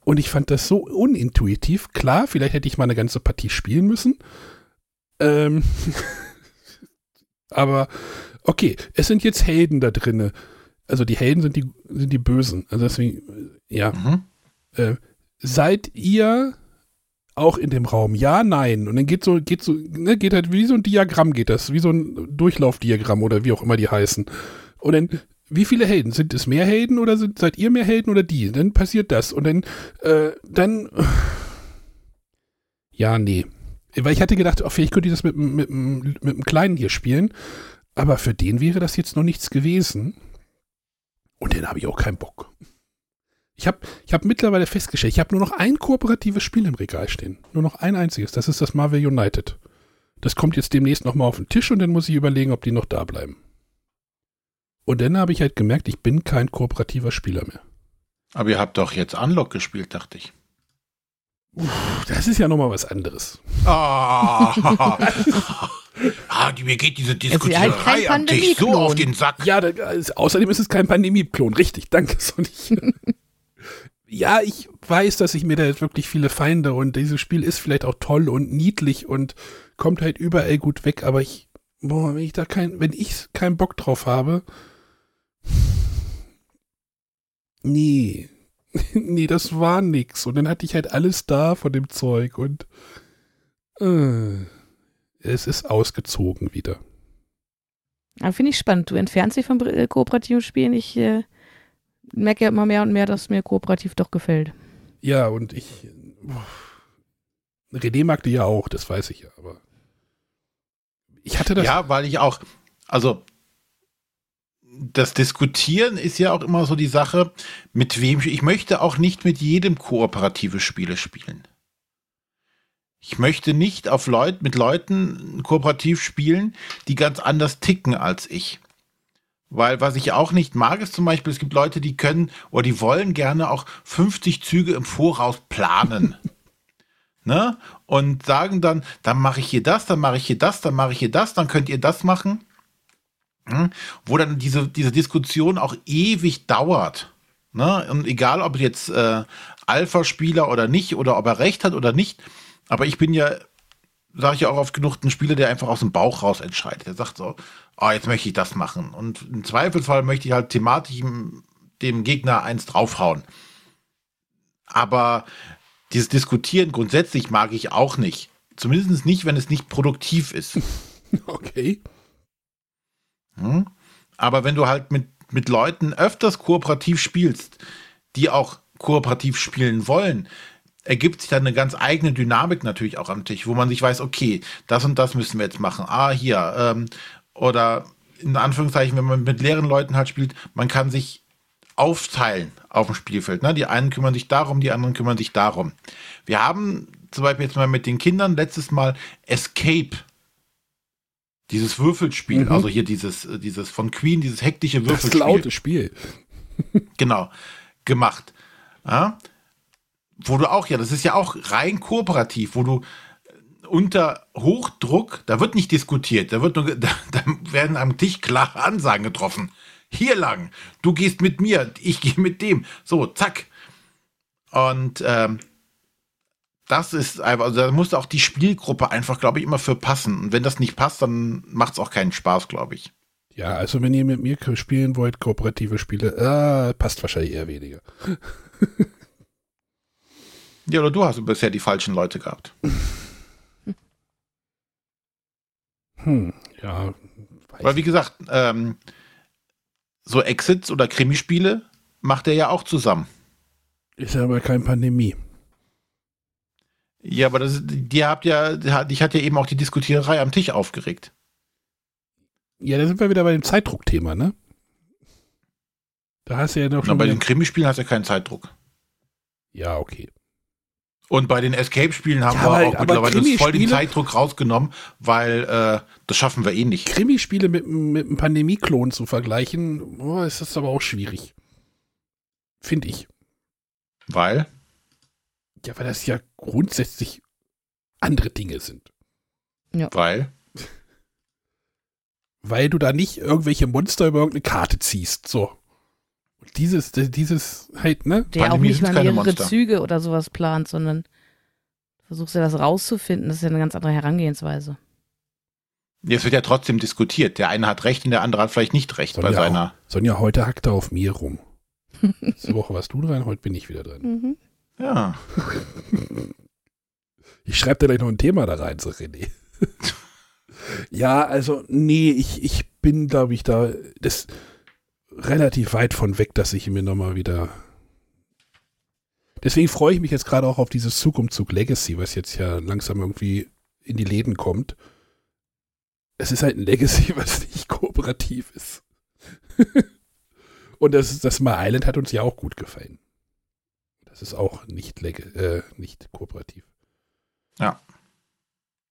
Und ich fand das so unintuitiv. Klar, vielleicht hätte ich mal eine ganze Partie spielen müssen. Ähm, aber okay, es sind jetzt Helden da drinne. Also die Helden sind die, sind die Bösen. Also deswegen, ja. Mhm. Äh, seid ihr auch in dem Raum? Ja, nein. Und dann geht so, geht so, ne, geht halt wie so ein Diagramm geht das, wie so ein Durchlaufdiagramm oder wie auch immer die heißen. Und dann, wie viele Helden? Sind es mehr Helden oder sind, seid ihr mehr Helden oder die? Dann passiert das. Und dann, äh, dann, ja, nee. Weil ich hatte gedacht, oh, vielleicht könnte ich das mit, mit, mit, mit dem Kleinen hier spielen. Aber für den wäre das jetzt noch nichts gewesen. Und den habe ich auch keinen Bock. Ich habe ich hab mittlerweile festgestellt, ich habe nur noch ein kooperatives Spiel im Regal stehen. Nur noch ein einziges. Das ist das Marvel United. Das kommt jetzt demnächst nochmal auf den Tisch und dann muss ich überlegen, ob die noch da bleiben. Und dann habe ich halt gemerkt, ich bin kein kooperativer Spieler mehr. Aber ihr habt doch jetzt Unlock gespielt, dachte ich. Das ist ja nochmal was anderes. Ah, ah mir geht diese ist halt Diskutiererei am Tisch so auf den Sack. Ja, da, also, außerdem ist es kein Pandemie-Klon. Richtig, danke, Sonny. Ja, ich weiß, dass ich mir da jetzt wirklich viele Feinde und dieses Spiel ist vielleicht auch toll und niedlich und kommt halt überall gut weg, aber ich, boah, wenn ich da kein, wenn ich keinen Bock drauf habe, nee, nee, das war nix. Und dann hatte ich halt alles da von dem Zeug und äh, es ist ausgezogen wieder. Aber finde ich spannend. Du entfernst dich von äh, kooperativen Spielen. Ich äh, merke ja immer mehr und mehr, dass mir kooperativ doch gefällt. Ja, und ich. René mag die ja auch, das weiß ich ja, aber. Ich hatte das. Ja, weil ich auch, also das Diskutieren ist ja auch immer so die Sache, mit wem ich möchte auch nicht mit jedem kooperative Spiele spielen. Ich möchte nicht auf Leut, mit Leuten kooperativ spielen, die ganz anders ticken als ich. Weil was ich auch nicht mag, ist zum Beispiel, es gibt Leute, die können oder die wollen gerne auch 50 Züge im Voraus planen. ne? Und sagen dann, dann mache ich hier das, dann mache ich hier das, dann mache ich hier das, dann könnt ihr das machen. Hm? Wo dann diese, diese Diskussion auch ewig dauert. Ne? Und egal, ob jetzt äh, Alpha-Spieler oder nicht, oder ob er recht hat oder nicht. Aber ich bin ja, sage ich auch oft genug, ein Spieler, der einfach aus dem Bauch raus entscheidet. Der sagt so, oh, jetzt möchte ich das machen. Und im Zweifelsfall möchte ich halt thematisch dem Gegner eins draufhauen. Aber dieses Diskutieren grundsätzlich mag ich auch nicht. Zumindest nicht, wenn es nicht produktiv ist. Okay. Hm? Aber wenn du halt mit, mit Leuten öfters kooperativ spielst, die auch kooperativ spielen wollen, ergibt sich dann eine ganz eigene Dynamik natürlich auch am Tisch, wo man sich weiß, okay, das und das müssen wir jetzt machen. Ah, hier. Ähm, oder in Anführungszeichen, wenn man mit leeren Leuten halt spielt, man kann sich aufteilen auf dem Spielfeld. Ne? Die einen kümmern sich darum, die anderen kümmern sich darum. Wir haben zum Beispiel jetzt mal mit den Kindern letztes Mal Escape, dieses Würfelspiel, mhm. also hier dieses, äh, dieses von Queen, dieses hektische Würfelspiel. Das laute Spiel. genau, gemacht. Ja? Wo du auch, ja, das ist ja auch rein kooperativ, wo du unter Hochdruck, da wird nicht diskutiert, da, wird nur, da, da werden am Tisch klare Ansagen getroffen hier lang, du gehst mit mir, ich gehe mit dem. So, zack. Und ähm, das ist einfach, also da muss auch die Spielgruppe einfach, glaube ich, immer für passen. Und wenn das nicht passt, dann macht es auch keinen Spaß, glaube ich. Ja, also wenn ihr mit mir spielen wollt, kooperative Spiele, äh, passt wahrscheinlich eher weniger. ja, oder du hast bisher die falschen Leute gehabt. Hm, ja. Weil wie gesagt, ähm, so Exits oder Krimispiele macht er ja auch zusammen. Ist ja aber keine Pandemie. Ja, aber das, die habt ja, dich hat ja eben auch die Diskutiererei am Tisch aufgeregt. Ja, da sind wir wieder bei dem Zeitdruckthema, ne? Da hast du ja noch schon. Na, bei den Krimispielen hast du ja keinen Zeitdruck. Ja, okay. Und bei den Escape-Spielen haben ja, wir aber, auch mittlerweile uns voll den Zeitdruck rausgenommen, weil äh, das schaffen wir eh nicht. Krimispiele mit, mit einem Pandemie-Klon zu vergleichen, oh, ist das aber auch schwierig. Finde ich. Weil? Ja, weil das ja grundsätzlich andere Dinge sind. Ja. Weil? Weil du da nicht irgendwelche Monster über irgendeine Karte ziehst. So dieses, dieses halt, ne? Der Pandemie auch nicht mal mehrere Monster. Züge oder sowas plant, sondern versuchst ja das rauszufinden. Das ist ja eine ganz andere Herangehensweise. Es wird ja trotzdem diskutiert. Der eine hat recht und der andere hat vielleicht nicht recht Sonja bei seiner. Auch, Sonja, heute hackt er auf mir rum. Diese Woche warst du dran, heute bin ich wieder dran. Mhm. Ja. Ich schreibe dir gleich noch ein Thema da rein, so René. ja, also, nee, ich, ich bin, glaube ich, da. Das, relativ weit von weg, dass ich mir nochmal wieder. Deswegen freue ich mich jetzt gerade auch auf dieses Zugumzug Legacy, was jetzt ja langsam irgendwie in die Läden kommt. Es ist halt ein Legacy, was nicht kooperativ ist. Und das, das My Island hat uns ja auch gut gefallen. Das ist auch nicht, äh, nicht kooperativ. Ja.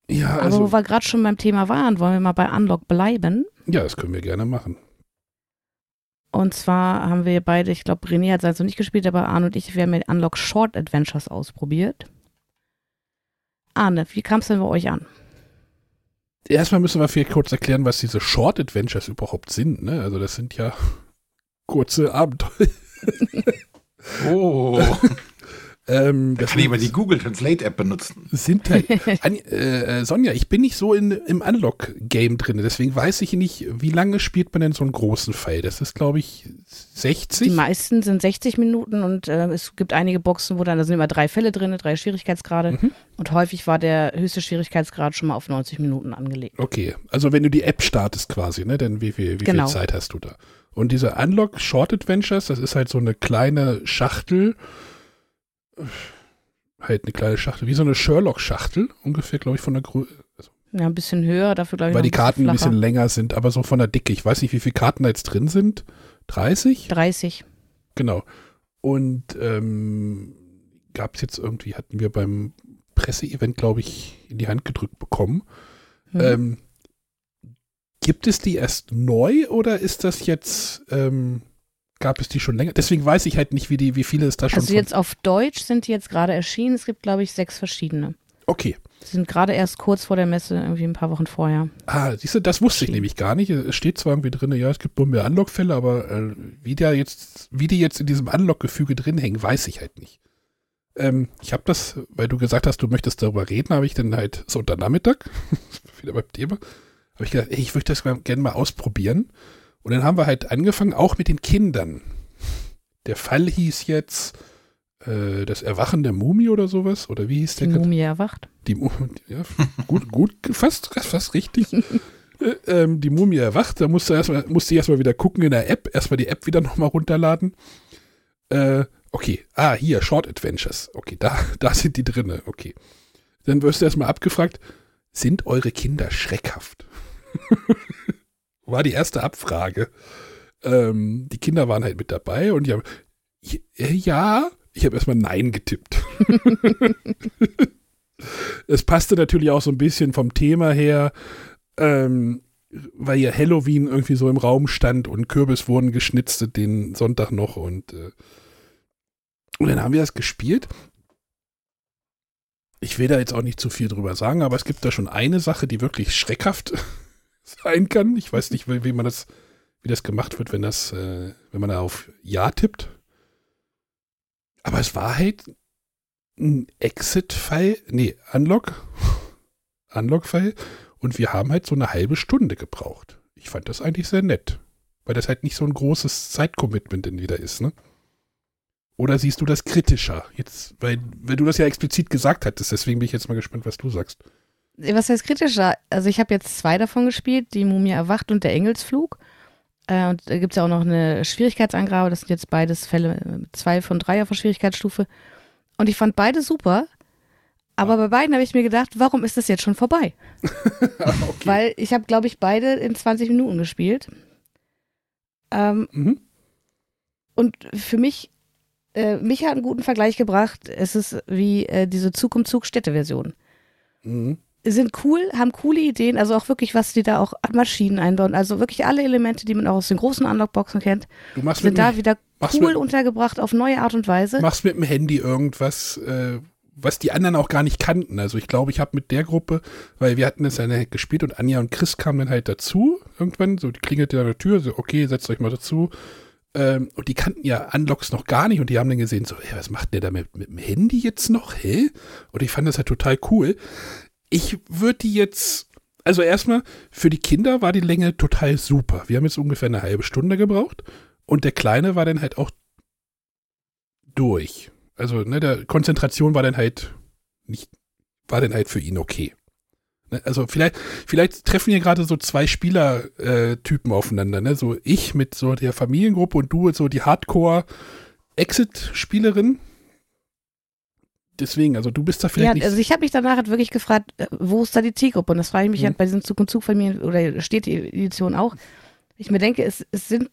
Ja, also, Aber wo wir gerade schon beim Thema waren, wollen wir mal bei Unlock bleiben? Ja, das können wir gerne machen. Und zwar haben wir beide, ich glaube, René hat es noch nicht gespielt, aber Arne und ich, wir haben mit Unlock Short Adventures ausprobiert. Arne, wie kam es denn bei euch an? Erstmal müssen wir vielleicht kurz erklären, was diese Short Adventures überhaupt sind. Ne? Also das sind ja kurze Abenteuer. oh. Ähm, das kann ich mal die Google Translate App benutzen. Sind halt, äh, Sonja, ich bin nicht so in, im Unlock-Game drin, deswegen weiß ich nicht, wie lange spielt man denn so einen großen Fall? Das ist, glaube ich, 60? Die meisten sind 60 Minuten und äh, es gibt einige Boxen, wo dann, da sind immer drei Fälle drin, drei Schwierigkeitsgrade mhm. und häufig war der höchste Schwierigkeitsgrad schon mal auf 90 Minuten angelegt. Okay, also wenn du die App startest quasi, ne, dann wie, viel, wie genau. viel Zeit hast du da? Und diese Unlock Short Adventures, das ist halt so eine kleine Schachtel, halt eine kleine Schachtel, wie so eine Sherlock-Schachtel, ungefähr, glaube ich, von der Größe. Also, ja, ein bisschen höher, dafür glaube ich. Weil die Karten ein bisschen, ein bisschen länger sind, aber so von der Dicke. Ich weiß nicht, wie viele Karten da jetzt drin sind. 30? 30. Genau. Und ähm, gab es jetzt irgendwie, hatten wir beim Presseevent, glaube ich, in die Hand gedrückt bekommen. Mhm. Ähm, gibt es die erst neu oder ist das jetzt, ähm, gab es die schon länger? Deswegen weiß ich halt nicht, wie, die, wie viele es da schon Also jetzt auf Deutsch sind die jetzt gerade erschienen. Es gibt, glaube ich, sechs verschiedene. Okay. Die sind gerade erst kurz vor der Messe, irgendwie ein paar Wochen vorher. Ah, siehst du, das wusste ich nämlich gar nicht. Es steht zwar irgendwie drin, ja, es gibt nur mehr Unlock-Fälle, aber äh, wie, der jetzt, wie die jetzt in diesem Unlock-Gefüge drin hängen, weiß ich halt nicht. Ähm, ich habe das, weil du gesagt hast, du möchtest darüber reden, habe ich dann halt Sonntagnachmittag, wieder beim Thema, habe ich gedacht, ey, ich würde das gerne mal ausprobieren. Und dann haben wir halt angefangen, auch mit den Kindern. Der Fall hieß jetzt äh, das Erwachen der Mumie oder sowas. Oder wie hieß Die der? Mumie erwacht. Die Mu ja, gut, gut, fast, fast richtig. äh, ähm, die Mumie erwacht, da musste, erstmal, musste ich erstmal wieder gucken in der App, erstmal die App wieder nochmal runterladen. Äh, okay, ah, hier, Short Adventures. Okay, da, da sind die drinne. Okay. Dann wirst du erstmal abgefragt, sind eure Kinder schreckhaft? War die erste Abfrage. Ähm, die Kinder waren halt mit dabei und die haben, ja, ich habe erstmal Nein getippt. es passte natürlich auch so ein bisschen vom Thema her, ähm, weil ja Halloween irgendwie so im Raum stand und Kürbis wurden geschnitzt den Sonntag noch und, äh, und dann haben wir das gespielt. Ich will da jetzt auch nicht zu viel drüber sagen, aber es gibt da schon eine Sache, die wirklich schreckhaft sein kann. Ich weiß nicht, wie, man das, wie das gemacht wird, wenn das, äh, wenn man da auf Ja tippt. Aber es war halt ein Exit-File, nee, Unlock, Unlock-File und wir haben halt so eine halbe Stunde gebraucht. Ich fand das eigentlich sehr nett, weil das halt nicht so ein großes Zeitcommitment dann wieder ist, ne? Oder siehst du das kritischer? Jetzt, weil, weil du das ja explizit gesagt hattest, deswegen bin ich jetzt mal gespannt, was du sagst. Was heißt kritischer? Also ich habe jetzt zwei davon gespielt, die Mumie erwacht und der Engelsflug. Äh, und da gibt es ja auch noch eine Schwierigkeitsangabe. Das sind jetzt beides Fälle, zwei von drei auf der Schwierigkeitsstufe. Und ich fand beide super. Aber bei beiden habe ich mir gedacht, warum ist das jetzt schon vorbei? okay. Weil ich habe, glaube ich, beide in 20 Minuten gespielt. Ähm, mhm. Und für mich, äh, mich hat einen guten Vergleich gebracht. Es ist wie äh, diese Zug um Zug Städte-Version. Mhm sind cool, haben coole Ideen, also auch wirklich, was die da auch an Maschinen einbauen. Also wirklich alle Elemente, die man auch aus den großen Unlockboxen kennt, sind da wieder cool mit, untergebracht auf neue Art und Weise. Machst mit dem Handy irgendwas, äh, was die anderen auch gar nicht kannten. Also ich glaube, ich habe mit der Gruppe, weil wir hatten es ja gespielt und Anja und Chris kamen dann halt dazu irgendwann, so die klingelte an der Tür, so okay, setzt euch mal dazu. Ähm, und die kannten ja Unlocks noch gar nicht und die haben dann gesehen, so, hey, was macht der da mit, mit dem Handy jetzt noch? Hä? Und ich fand das halt total cool ich würde die jetzt, also erstmal, für die Kinder war die Länge total super. Wir haben jetzt ungefähr eine halbe Stunde gebraucht und der Kleine war dann halt auch durch. Also, ne, der Konzentration war dann halt nicht, war dann halt für ihn okay. Ne, also vielleicht, vielleicht treffen hier gerade so zwei Spielertypen aufeinander, ne? So ich mit so der Familiengruppe und du so die Hardcore-Exit-Spielerin deswegen, also du bist da vielleicht ja, nicht. Also ich habe mich danach halt wirklich gefragt, äh, wo ist da die Zielgruppe? Und das frage ich mich mhm. halt bei diesen Zug und Zug Familien oder steht die Edition auch. Ich mir denke, es, es sind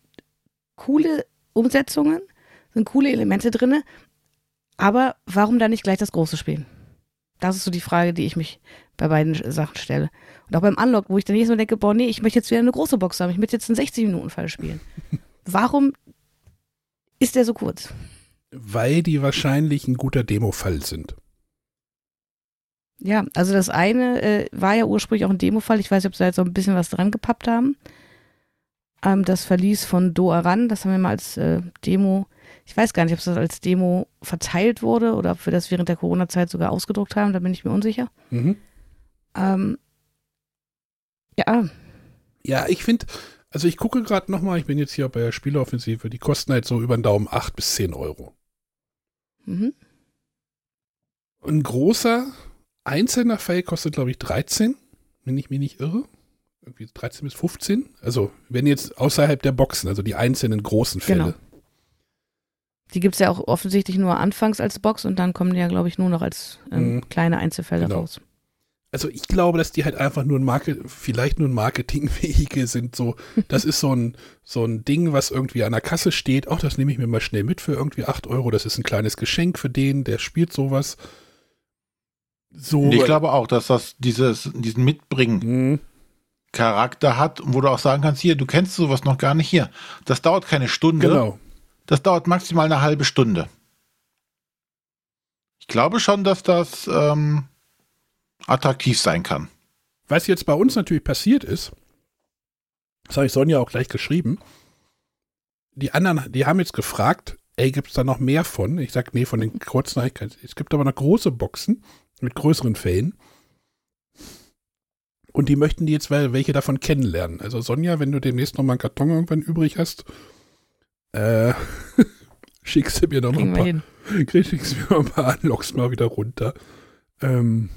coole Umsetzungen, sind coole Elemente drin, aber warum dann nicht gleich das große spielen? Das ist so die Frage, die ich mich bei beiden Sachen stelle. Und auch beim Unlock, wo ich dann jedes Mal denke, boah, nee, ich möchte jetzt wieder eine große Box haben, ich möchte jetzt einen 60-Minuten-Fall spielen. Warum ist der so kurz? Weil die wahrscheinlich ein guter Demo-Fall sind. Ja, also das eine äh, war ja ursprünglich auch ein Demo-Fall. Ich weiß nicht, ob sie da jetzt so ein bisschen was dran gepappt haben. Ähm, das Verlies von Do Aran, das haben wir mal als äh, Demo, ich weiß gar nicht, ob das als Demo verteilt wurde oder ob wir das während der Corona-Zeit sogar ausgedruckt haben, da bin ich mir unsicher. Mhm. Ähm, ja. Ja, ich finde, also ich gucke gerade nochmal, ich bin jetzt hier bei der Spieleoffensive, die kosten halt so über den Daumen 8 bis 10 Euro. Mhm. Ein großer einzelner Fall kostet, glaube ich, 13, wenn ich mich nicht irre. Irgendwie 13 bis 15. Also, wenn jetzt außerhalb der Boxen, also die einzelnen großen Fälle. Genau. Die gibt es ja auch offensichtlich nur anfangs als Box und dann kommen die ja, glaube ich, nur noch als ähm, mhm. kleine Einzelfälle genau. raus also ich glaube, dass die halt einfach nur ein Market, vielleicht nur ein Marketingvehikel sind. So, das ist so ein, so ein Ding, was irgendwie an der Kasse steht. Auch das nehme ich mir mal schnell mit für irgendwie 8 Euro. Das ist ein kleines Geschenk für den, der spielt sowas. so. Ich glaube auch, dass das dieses, diesen Mitbringen Mhm. Charakter hat, wo du auch sagen kannst, hier, du kennst sowas noch gar nicht hier. Das dauert keine Stunde. Genau. Das dauert maximal eine halbe Stunde. Ich glaube schon, dass das ähm, attraktiv sein kann. Was jetzt bei uns natürlich passiert ist, das habe ich Sonja auch gleich geschrieben, die anderen, die haben jetzt gefragt, ey, gibt es da noch mehr von? Ich sag, nee, von den kurzen habe ich keins. Es gibt aber noch große Boxen mit größeren Fällen. Und die möchten die jetzt wel- welche davon kennenlernen. Also Sonja, wenn du demnächst noch mal einen Karton irgendwann übrig hast, äh, schickst du mir noch mal ein paar, kriegst du mir noch ein paar Unlocks mal wieder runter. Ähm,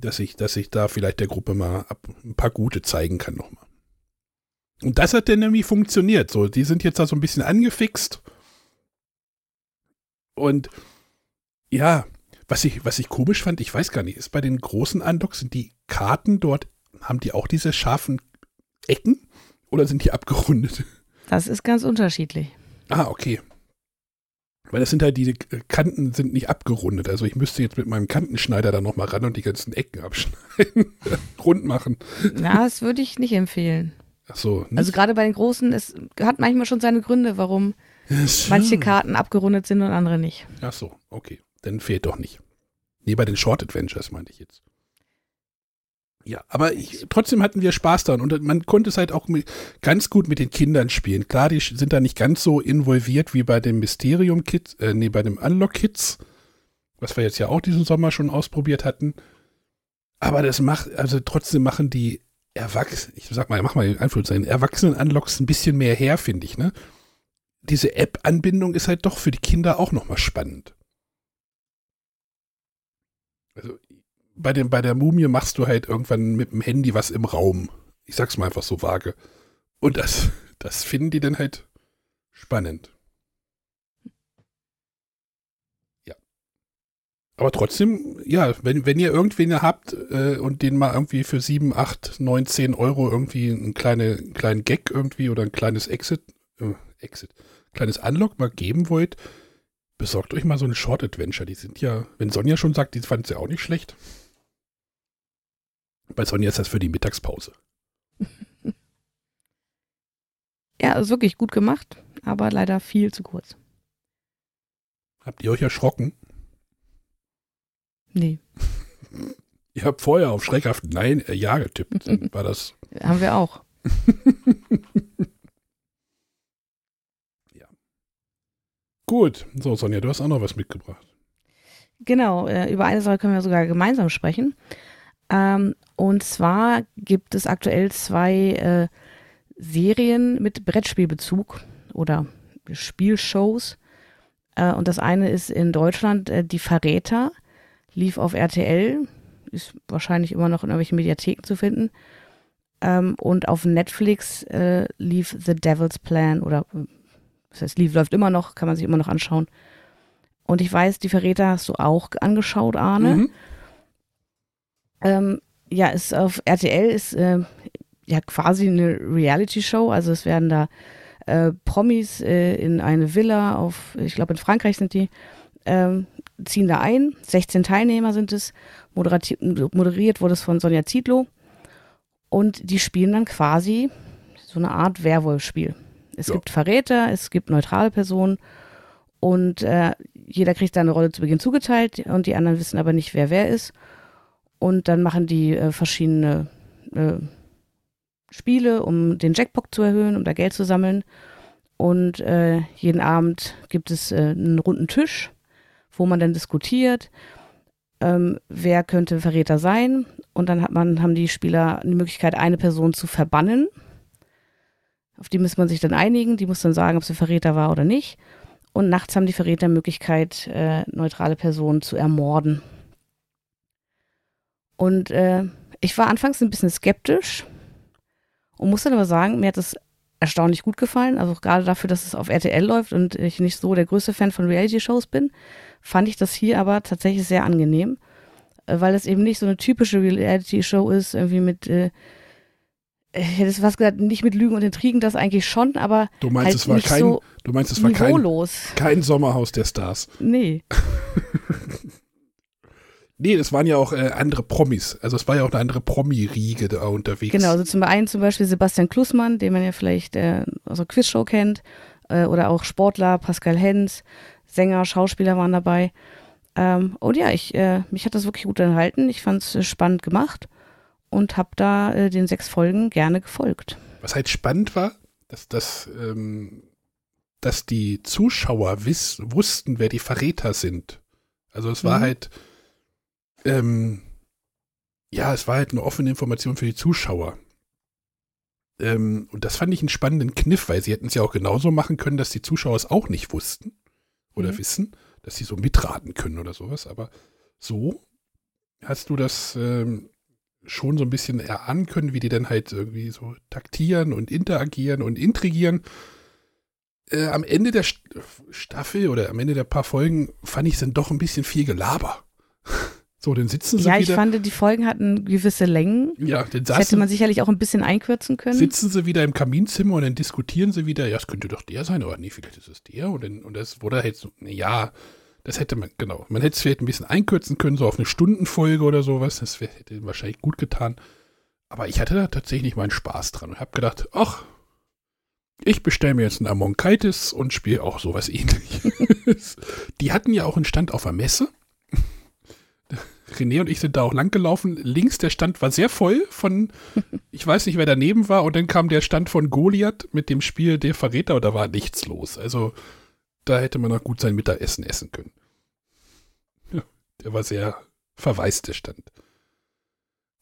dass ich, dass ich da vielleicht der Gruppe mal ein paar gute zeigen kann nochmal. Und das hat dann nämlich funktioniert. So, die sind jetzt da so ein bisschen angefixt. Und ja, was ich, was ich komisch fand, ich weiß gar nicht, ist bei den großen Unlocks, sind die Karten dort, haben die auch diese scharfen Ecken oder sind die abgerundet? Das ist ganz unterschiedlich. Ah, okay. Weil das sind halt die äh, Kanten sind nicht abgerundet. Also ich müsste jetzt mit meinem Kantenschneider da nochmal ran und die ganzen Ecken abschneiden. Rund machen. Na, das würde ich nicht empfehlen. Ach so. nicht? Also gerade bei den Großen, es hat manchmal schon seine Gründe, warum so. manche Karten abgerundet sind und andere nicht. Ach so, okay. Dann fehlt doch nicht. Nee, bei den Short Adventures meinte ich jetzt. Ja, aber ich, trotzdem hatten wir Spaß daran und man konnte es halt auch mit, ganz gut mit den Kindern spielen. Klar, die sind da nicht ganz so involviert wie bei dem Mysterium Kids, äh, nee, bei dem Unlock Kids, was wir jetzt ja auch diesen Sommer schon ausprobiert hatten. Aber das macht, also trotzdem machen die Erwachsenen, ich sag mal, mach mal den Anführungszeichen, Erwachsenen-Unlocks ein bisschen mehr her, finde ich, ne? Diese App-Anbindung ist halt doch für die Kinder auch nochmal spannend. Also bei, dem, bei der Mumie machst du halt irgendwann mit dem Handy was im Raum. Ich sag's mal einfach so vage. Und das, das finden die dann halt spannend. Ja. Aber trotzdem, ja, wenn, wenn ihr irgendwen habt äh, und den mal irgendwie für 7, 8, 9, 10 Euro irgendwie einen kleine, einen kleinen Gag irgendwie oder ein kleines Exit, äh, Exit, kleines Unlock mal geben wollt, besorgt euch mal so ein Short Adventure. Die sind ja, wenn Sonja schon sagt, die fand sie auch nicht schlecht. Bei Sonja ist das für die Mittagspause. Ja, ist wirklich gut gemacht, aber leider viel zu kurz. Habt ihr euch erschrocken? Nee, Ihr habt vorher auf schreckhaft Nein, äh, Ja getippt. Dann War das. haben wir auch. Gut. So, Sonja, du hast auch noch was mitgebracht. Genau, äh, über eine Sache können wir sogar gemeinsam sprechen. Ähm, und zwar gibt es aktuell zwei äh, Serien mit Brettspielbezug oder Spielshows. Äh, und das eine ist in Deutschland äh, Die Verräter, lief auf RTL, ist wahrscheinlich immer noch in irgendwelchen Mediatheken zu finden. Ähm, und auf Netflix äh, lief The Devil's Plan oder äh, das heißt, lief, läuft immer noch, kann man sich immer noch anschauen. Und ich weiß, die Verräter hast du auch angeschaut, Arne. Mhm. Ähm, ja, ist auf RTL ist äh, ja quasi eine Reality-Show. Also es werden da äh, Promis äh, in eine Villa auf, ich glaube in Frankreich sind die, ähm, ziehen da ein. 16 Teilnehmer sind es. Moderati moderiert wurde es von Sonja Zietlow. Und die spielen dann quasi so eine Art Werwolf-Spiel. Es Ja. gibt Verräter, es gibt neutrale Personen und äh, jeder kriegt da eine Rolle zu Beginn zugeteilt und die anderen wissen aber nicht, wer wer ist. Und dann machen die äh, verschiedene äh, Spiele, um den Jackpot zu erhöhen, um da Geld zu sammeln. Und äh, jeden Abend gibt es äh, einen runden Tisch, wo man dann diskutiert, ähm, wer könnte Verräter sein. Und dann hat man, haben die Spieler die Möglichkeit, eine Person zu verbannen. Auf die muss man sich dann einigen. Die muss dann sagen, ob sie Verräter war oder nicht. Und nachts haben die Verräter Möglichkeit, äh, neutrale Personen zu ermorden. Und äh, ich war anfangs ein bisschen skeptisch und muss dann aber sagen, mir hat es erstaunlich gut gefallen. Also gerade dafür, dass es auf RTL läuft und ich nicht so der größte Fan von Reality-Shows bin, fand ich das hier aber tatsächlich sehr angenehm, äh, weil es eben nicht so eine typische Reality-Show ist, irgendwie mit, äh, ich hätte es fast gesagt, nicht mit Lügen und Intrigen, das eigentlich schon, aber Du meinst, halt es war nicht kein, so du meinst, es war kein, kein Sommerhaus der Stars. Nee. Nee, das waren ja auch äh, andere Promis. Also es war ja auch eine andere Promi-Riege da unterwegs. Genau, also zum einen zum Beispiel Sebastian Klussmann, den man ja vielleicht äh, aus der Quizshow kennt, äh, oder auch Sportler, Pascal Hens, Sänger, Schauspieler waren dabei. Ähm, und ja, ich, äh, mich hat das wirklich gut enthalten. Ich fand es äh, spannend gemacht und habe da äh, den sechs Folgen gerne gefolgt. Was halt spannend war, dass, dass, ähm, dass die Zuschauer wiss, wussten, wer die Verräter sind. Also es war Mhm. halt, ähm, ja, es war halt eine offene Information für die Zuschauer. Ähm, und das fand ich einen spannenden Kniff, weil sie hätten es ja auch genauso machen können, dass die Zuschauer es auch nicht wussten oder Mhm. wissen, dass sie so mitraten können oder sowas. Aber so hast du das ähm, schon so ein bisschen erahnen können, wie die dann halt irgendwie so taktieren und interagieren und intrigieren. Äh, am Ende der St Staffel oder am Ende der paar Folgen fand ich es dann doch ein bisschen viel Gelaber. So, dann sitzen sie Ja, ich wieder. fand, die Folgen hatten gewisse Längen. ja, dann Das hätte saßen, man sicherlich auch ein bisschen einkürzen können. sitzen sie wieder im Kaminzimmer und dann diskutieren sie wieder, ja, es könnte doch der sein, oder nee, vielleicht ist es der. Und, dann, und das wurde halt so, ja, das hätte man, genau, man hätte es vielleicht ein bisschen einkürzen können, so auf eine Stundenfolge oder sowas. Das wär, hätte wahrscheinlich gut getan. Aber ich hatte da tatsächlich meinen Spaß dran und habe gedacht, ach, ich bestelle mir jetzt einen Amonkaitis und spiele auch sowas ähnliches. Die hatten ja auch einen Stand auf der Messe. René und ich sind da auch lang gelaufen. Links der Stand war sehr voll von, ich weiß nicht, wer daneben war. Und dann kam der Stand von Goliath mit dem Spiel Der Verräter und da war nichts los. Also da hätte man noch gut sein Mittagessen essen können. Ja, der war sehr verwaist, der Stand.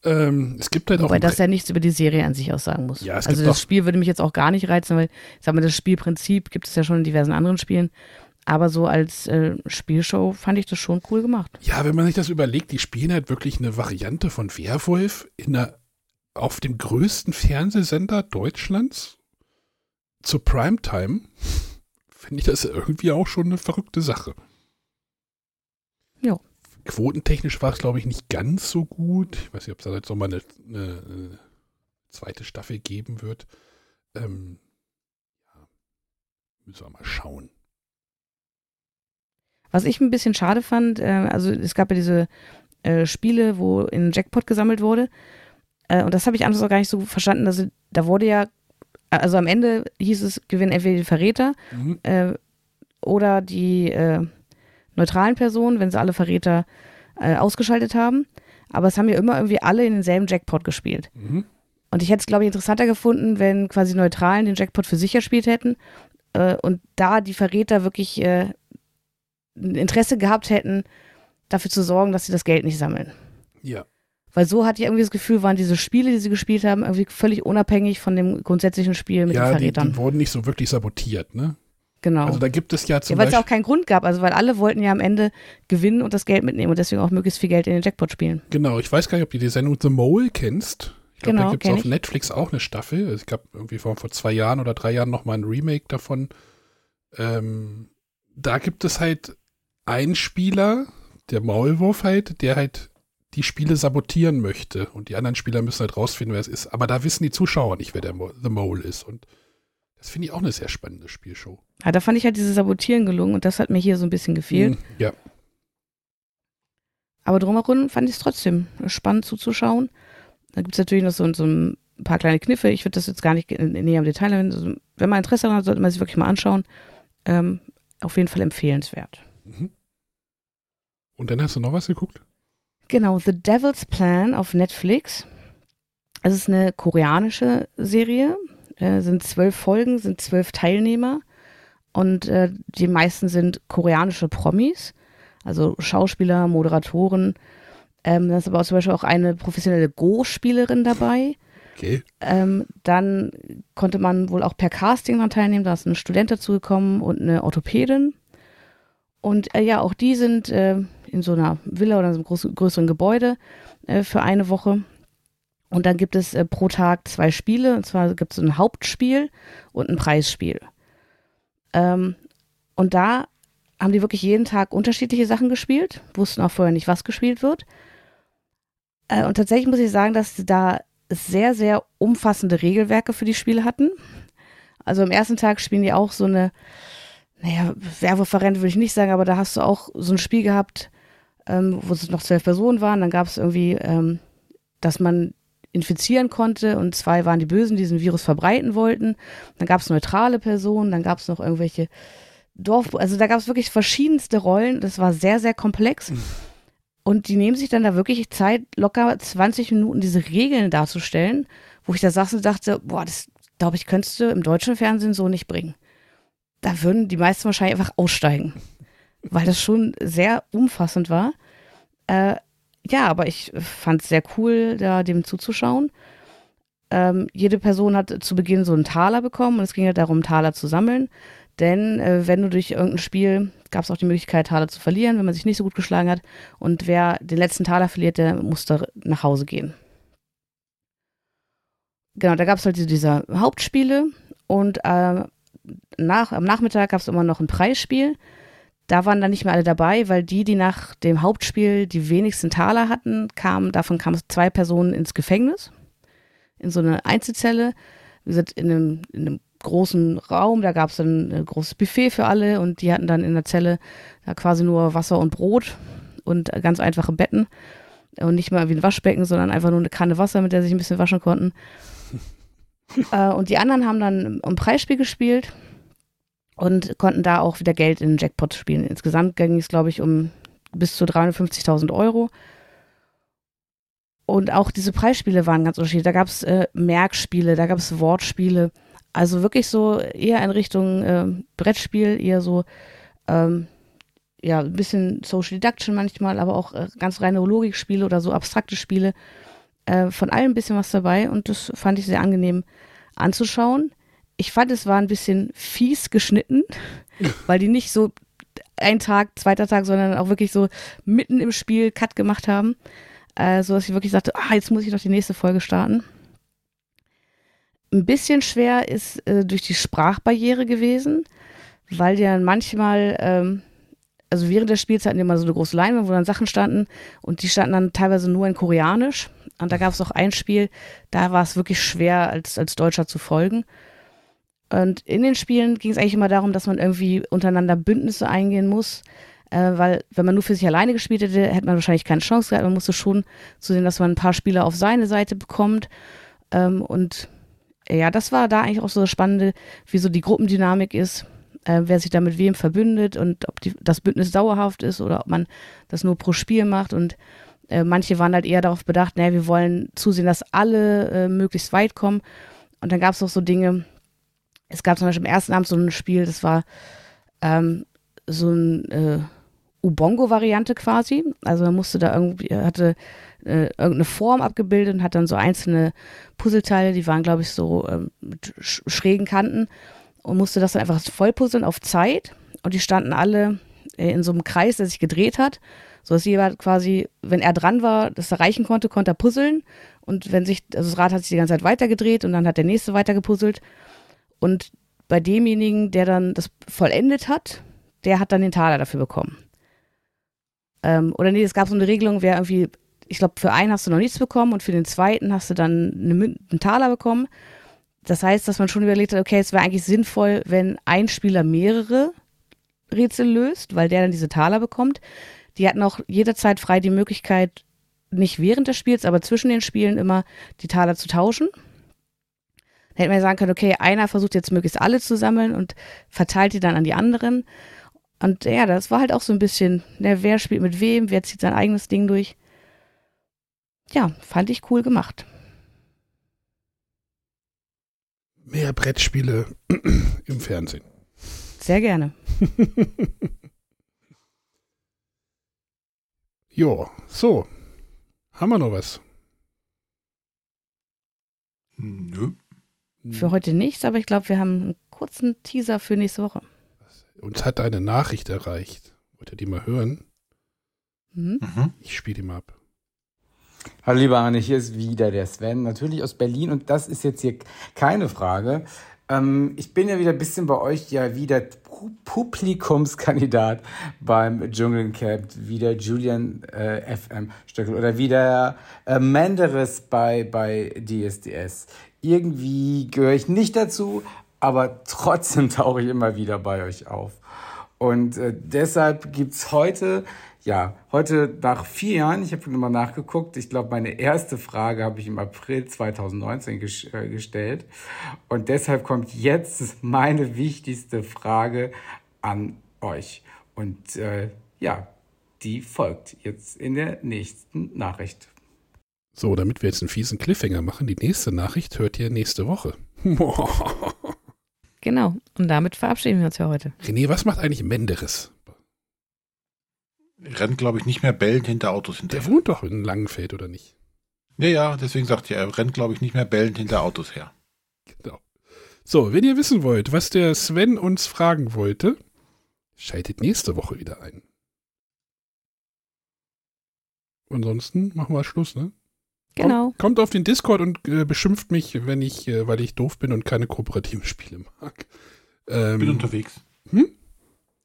Ähm, es gibt halt auch Wobei das ja nichts über die Serie an sich aussagen muss. Ja, es also das Spiel würde mich jetzt auch gar nicht reizen, weil, ich sag mal, das Spielprinzip gibt es ja schon in diversen anderen Spielen. Aber so als äh, Spielshow fand ich das schon cool gemacht. Ja, wenn man sich das überlegt, die spielen halt wirklich eine Variante von Werwolf in einer, auf dem größten Fernsehsender Deutschlands zur Primetime. Finde ich das irgendwie auch schon eine verrückte Sache. Ja. Quotentechnisch war es, glaube ich, nicht ganz so gut. Ich weiß nicht, ob es da jetzt nochmal eine, eine, eine zweite Staffel geben wird. Ähm, ja, müssen wir mal schauen. Was ich ein bisschen schade fand, äh, also es gab ja diese äh, Spiele, wo in Jackpot gesammelt wurde. Äh, und das habe ich anders auch gar nicht so verstanden. Also da wurde ja, also am Ende hieß es, gewinnen entweder die Verräter Mhm. äh, oder die äh, neutralen Personen, wenn sie alle Verräter äh, ausgeschaltet haben. Aber es haben ja immer irgendwie alle in denselben Jackpot gespielt. Mhm. Und ich hätte es, glaube ich, interessanter gefunden, wenn quasi Neutralen den Jackpot für sich erspielt hätten äh, und da die Verräter wirklich äh, Interesse gehabt hätten, dafür zu sorgen, dass sie das Geld nicht sammeln. Ja. Weil so hatte ich irgendwie das Gefühl, waren diese Spiele, die sie gespielt haben, irgendwie völlig unabhängig von dem grundsätzlichen Spiel mit ja, den die, Verrätern. die wurden nicht so wirklich sabotiert, ne? genau. Also da gibt es ja zum ja, weil es ja auch keinen Grund gab, also weil alle wollten ja am Ende gewinnen und das Geld mitnehmen und deswegen auch möglichst viel Geld in den Jackpot spielen. Genau, ich weiß gar nicht, ob du die Sendung The Mole kennst. Ich glaube, Genau, da gibt es auf ich. Netflix auch eine Staffel. Also Ich glaube, irgendwie vor, vor zwei Jahren oder drei Jahren nochmal ein Remake davon. Ähm, da gibt es halt einen Spieler, der Maulwurf halt, der halt die Spiele sabotieren möchte. Und die anderen Spieler müssen halt rausfinden, wer es ist. Aber da wissen die Zuschauer nicht, wer der Mo The Mole ist. Und das finde ich auch eine sehr spannende Spielshow. Ja, da fand ich halt dieses Sabotieren gelungen und das hat mir hier so ein bisschen gefehlt. Mhm, Ja. Aber drumherum fand ich es trotzdem spannend zuzuschauen. Da gibt es natürlich noch so, so ein paar kleine Kniffe. Ich würde das jetzt gar nicht in- näher im Detail erwähnen. Also, wenn man Interesse daran hat, sollte man sich wirklich mal anschauen. Ähm, auf jeden Fall empfehlenswert. Mhm. Und dann hast du noch was geguckt? Genau, The Devil's Plan auf Netflix. Es ist eine koreanische Serie. Äh, sind zwölf Folgen, sind zwölf Teilnehmer. Und äh, die meisten sind koreanische Promis. Also Schauspieler, Moderatoren. Ähm, da ist aber auch zum Beispiel auch eine professionelle Go-Spielerin dabei. Okay. Ähm, dann konnte man wohl auch per Casting daran teilnehmen. Da ist ein Student dazugekommen und eine Orthopädin. Und äh, ja, auch die sind äh, in so einer Villa oder so einem groß, größeren Gebäude äh, für eine Woche. Und dann gibt es äh, pro Tag zwei Spiele. Und zwar gibt es ein Hauptspiel und ein Preisspiel. Ähm, und da haben die wirklich jeden Tag unterschiedliche Sachen gespielt, wussten auch vorher nicht, was gespielt wird. Äh, und tatsächlich muss ich sagen, dass sie da sehr, sehr umfassende Regelwerke für die Spiele hatten. Also am ersten Tag spielen die auch so eine, naja, Werwolf-Variante würde ich nicht sagen, aber da hast du auch so ein Spiel gehabt, ähm, wo es noch zwölf Personen waren. Dann gab es irgendwie, ähm, dass man infizieren konnte und zwei waren die Bösen, die diesen Virus verbreiten wollten. Dann gab es neutrale Personen, dann gab es noch irgendwelche Dorf, also da gab es wirklich verschiedenste Rollen. Das war sehr, sehr komplex. Und die nehmen sich dann da wirklich Zeit, locker 20 Minuten diese Regeln darzustellen, wo ich da saß und dachte, boah, das glaube ich, könntest du im deutschen Fernsehen so nicht bringen. Da würden die meisten wahrscheinlich einfach aussteigen, weil das schon sehr umfassend war. Äh, ja, aber ich fand es sehr cool, da dem zuzuschauen. Ähm, jede Person hat zu Beginn so einen Taler bekommen und es ging ja darum, Taler zu sammeln. Denn äh, wenn du durch irgendein Spiel, gab es auch die Möglichkeit, Taler zu verlieren, wenn man sich nicht so gut geschlagen hat. Und wer den letzten Taler verliert, der muss da nach Hause gehen. Genau, da gab es halt diese, diese Hauptspiele und äh, nach, am Nachmittag gab es immer noch ein Preisspiel. Da waren dann nicht mehr alle dabei, weil die, die nach dem Hauptspiel die wenigsten Taler hatten, kamen, davon kamen zwei Personen ins Gefängnis, in so eine Einzelzelle. Wie gesagt, in einem, in einem großen Raum, da gab es dann ein großes Buffet für alle und die hatten dann in der Zelle da quasi nur Wasser und Brot und ganz einfache Betten und nicht mal wie ein Waschbecken, sondern einfach nur eine Kanne Wasser, mit der sie sich ein bisschen waschen konnten. Äh, und die anderen haben dann ein Preisspiel gespielt und konnten da auch wieder Geld in den Jackpot spielen. Insgesamt ging es, glaube ich, um bis zu 350.000 Euro. Und auch diese Preisspiele waren ganz unterschiedlich. Da gab es äh, Merkspiele, da gab es Wortspiele. Also wirklich so eher in Richtung äh, Brettspiel, eher so ähm, ja, ein bisschen Social Deduction manchmal, aber auch äh, ganz reine Logikspiele oder so abstrakte Spiele. Äh, von allem ein bisschen was dabei und das fand ich sehr angenehm anzuschauen ich fand, es war ein bisschen fies geschnitten, weil die nicht so ein Tag, zweiter Tag, sondern auch wirklich so mitten im Spiel Cut gemacht haben. Äh, so dass ich wirklich sagte, ah, jetzt muss ich doch die nächste Folge starten. Ein bisschen schwer ist äh, durch die Sprachbarriere gewesen, weil die dann manchmal, ähm, also während des Spiels hatten die immer so eine große Leinwand, wo dann Sachen standen und die standen dann teilweise nur in Koreanisch. Und da gab es auch ein Spiel, da war es wirklich schwer, als, als Deutscher zu folgen. Und in den Spielen ging es eigentlich immer darum, dass man irgendwie untereinander Bündnisse eingehen muss. Äh, weil, wenn man nur für sich alleine gespielt hätte, hätte man wahrscheinlich keine Chance gehabt. Man musste schon zusehen, dass man ein paar Spieler auf seine Seite bekommt. Ähm, und ja, das war da eigentlich auch so das Spannende, wie so die Gruppendynamik ist, äh, wer sich da mit wem verbündet und ob die, das Bündnis dauerhaft ist oder ob man das nur pro Spiel macht. Und äh, manche waren halt eher darauf bedacht, naja, wir wollen zusehen, dass alle äh, möglichst weit kommen. Und dann gab es auch so Dinge, es gab zum Beispiel im ersten Abend so ein Spiel, das war ähm, so ein äh, Ubongo-Variante quasi. Also man musste da irgendwie, hatte äh, irgendeine Form abgebildet und hat dann so einzelne Puzzleteile, die waren, glaube ich, so ähm, mit schrägen Kanten und musste das dann einfach vollpuzzeln auf Zeit. Und die standen alle äh, in so einem Kreis, der sich gedreht hat, so dass jeder quasi, wenn er dran war, das erreichen konnte, konnte er puzzeln. Und wenn sich, also das Rad hat sich die ganze Zeit weitergedreht und dann hat der nächste weiter gepuzzelt. Und bei demjenigen, der dann das vollendet hat, der hat dann den Taler dafür bekommen. Ähm, oder nee, es gab so eine Regelung, wer irgendwie, ich glaube, für einen hast du noch nichts bekommen und für den zweiten hast du dann eine, einen Taler bekommen. Das heißt, dass man schon überlegt hat, okay, es wäre eigentlich sinnvoll, wenn ein Spieler mehrere Rätsel löst, weil der dann diese Taler bekommt. Die hatten auch jederzeit frei die Möglichkeit, nicht während des Spiels, aber zwischen den Spielen immer die Taler zu tauschen. Da hätte man ja sagen können, okay, einer versucht jetzt möglichst alle zu sammeln und verteilt die dann an die anderen. Und ja, das war halt auch so ein bisschen, ne, wer spielt mit wem, wer zieht sein eigenes Ding durch. Ja, fand ich cool gemacht. Mehr Brettspiele im Fernsehen. Sehr gerne. jo, so. Haben wir noch was? Nö. Für heute nichts, aber ich glaube, wir haben einen kurzen Teaser für nächste Woche. Uns hat eine Nachricht erreicht. Wollt ihr die mal hören? Mhm. Ich spiele die mal ab. Hallo lieber Arne, hier ist wieder der Sven, natürlich aus Berlin und das ist jetzt hier keine Frage. Ähm, ich bin ja wieder ein bisschen bei euch ja wieder Publikumskandidat beim Dschungelcamp, wie der Julian äh, FM Stöckel oder wie der äh, Menderes bei, bei DSDS irgendwie gehöre ich nicht dazu, aber trotzdem tauche ich immer wieder bei euch auf. Und äh, deshalb es heute ja, heute nach vier Jahren, ich habe nochmal nachgeguckt, ich glaube, meine erste Frage habe ich im April 2019 ges äh, gestellt. Und deshalb kommt jetzt meine wichtigste Frage an euch. Und äh, ja, die folgt jetzt in der nächsten Nachricht. So, damit wir jetzt einen fiesen Cliffhanger machen, die nächste Nachricht hört ihr nächste Woche. Genau. Und damit verabschieden wir uns für heute. René, was macht eigentlich Menderes? Rennt, glaube ich, nicht mehr bellend hinter Autos hinterher. Der wohnt doch in Langenfeld, oder nicht? Ja, ja, deswegen sagt er, er rennt, glaube ich, nicht mehr bellend hinter Autos her. Genau. So, wenn ihr wissen wollt, was der Sven uns fragen wollte, schaltet nächste Woche wieder ein. Ansonsten machen wir Schluss, ne? Genau. Kommt, kommt auf den Discord und äh, beschimpft mich, wenn ich, äh, weil ich doof bin und keine kooperativen Spiele mag. Ähm, Ich bin unterwegs. Hm?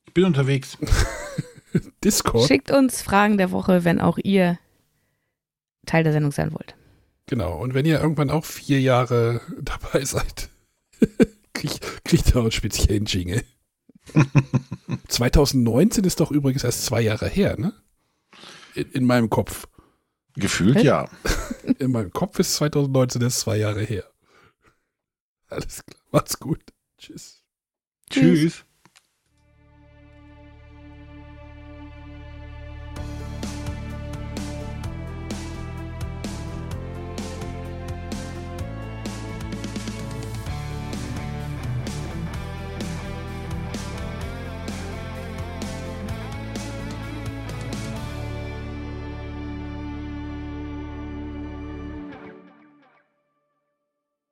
Ich bin unterwegs. Discord. Schickt uns Fragen der Woche, wenn auch ihr Teil der Sendung sein wollt. Genau. Und wenn ihr irgendwann auch vier Jahre dabei seid, kriegt, kriegt ihr auch einen speziellen Jingle. 2019 ist doch übrigens erst zwei Jahre her, ne? In, in meinem Kopf. Gefühlt Hä? ja. In meinem Kopf ist 2019 erst zwei Jahre her. Alles klar. Macht's gut. Tschüss. Tschüss. Tschüss.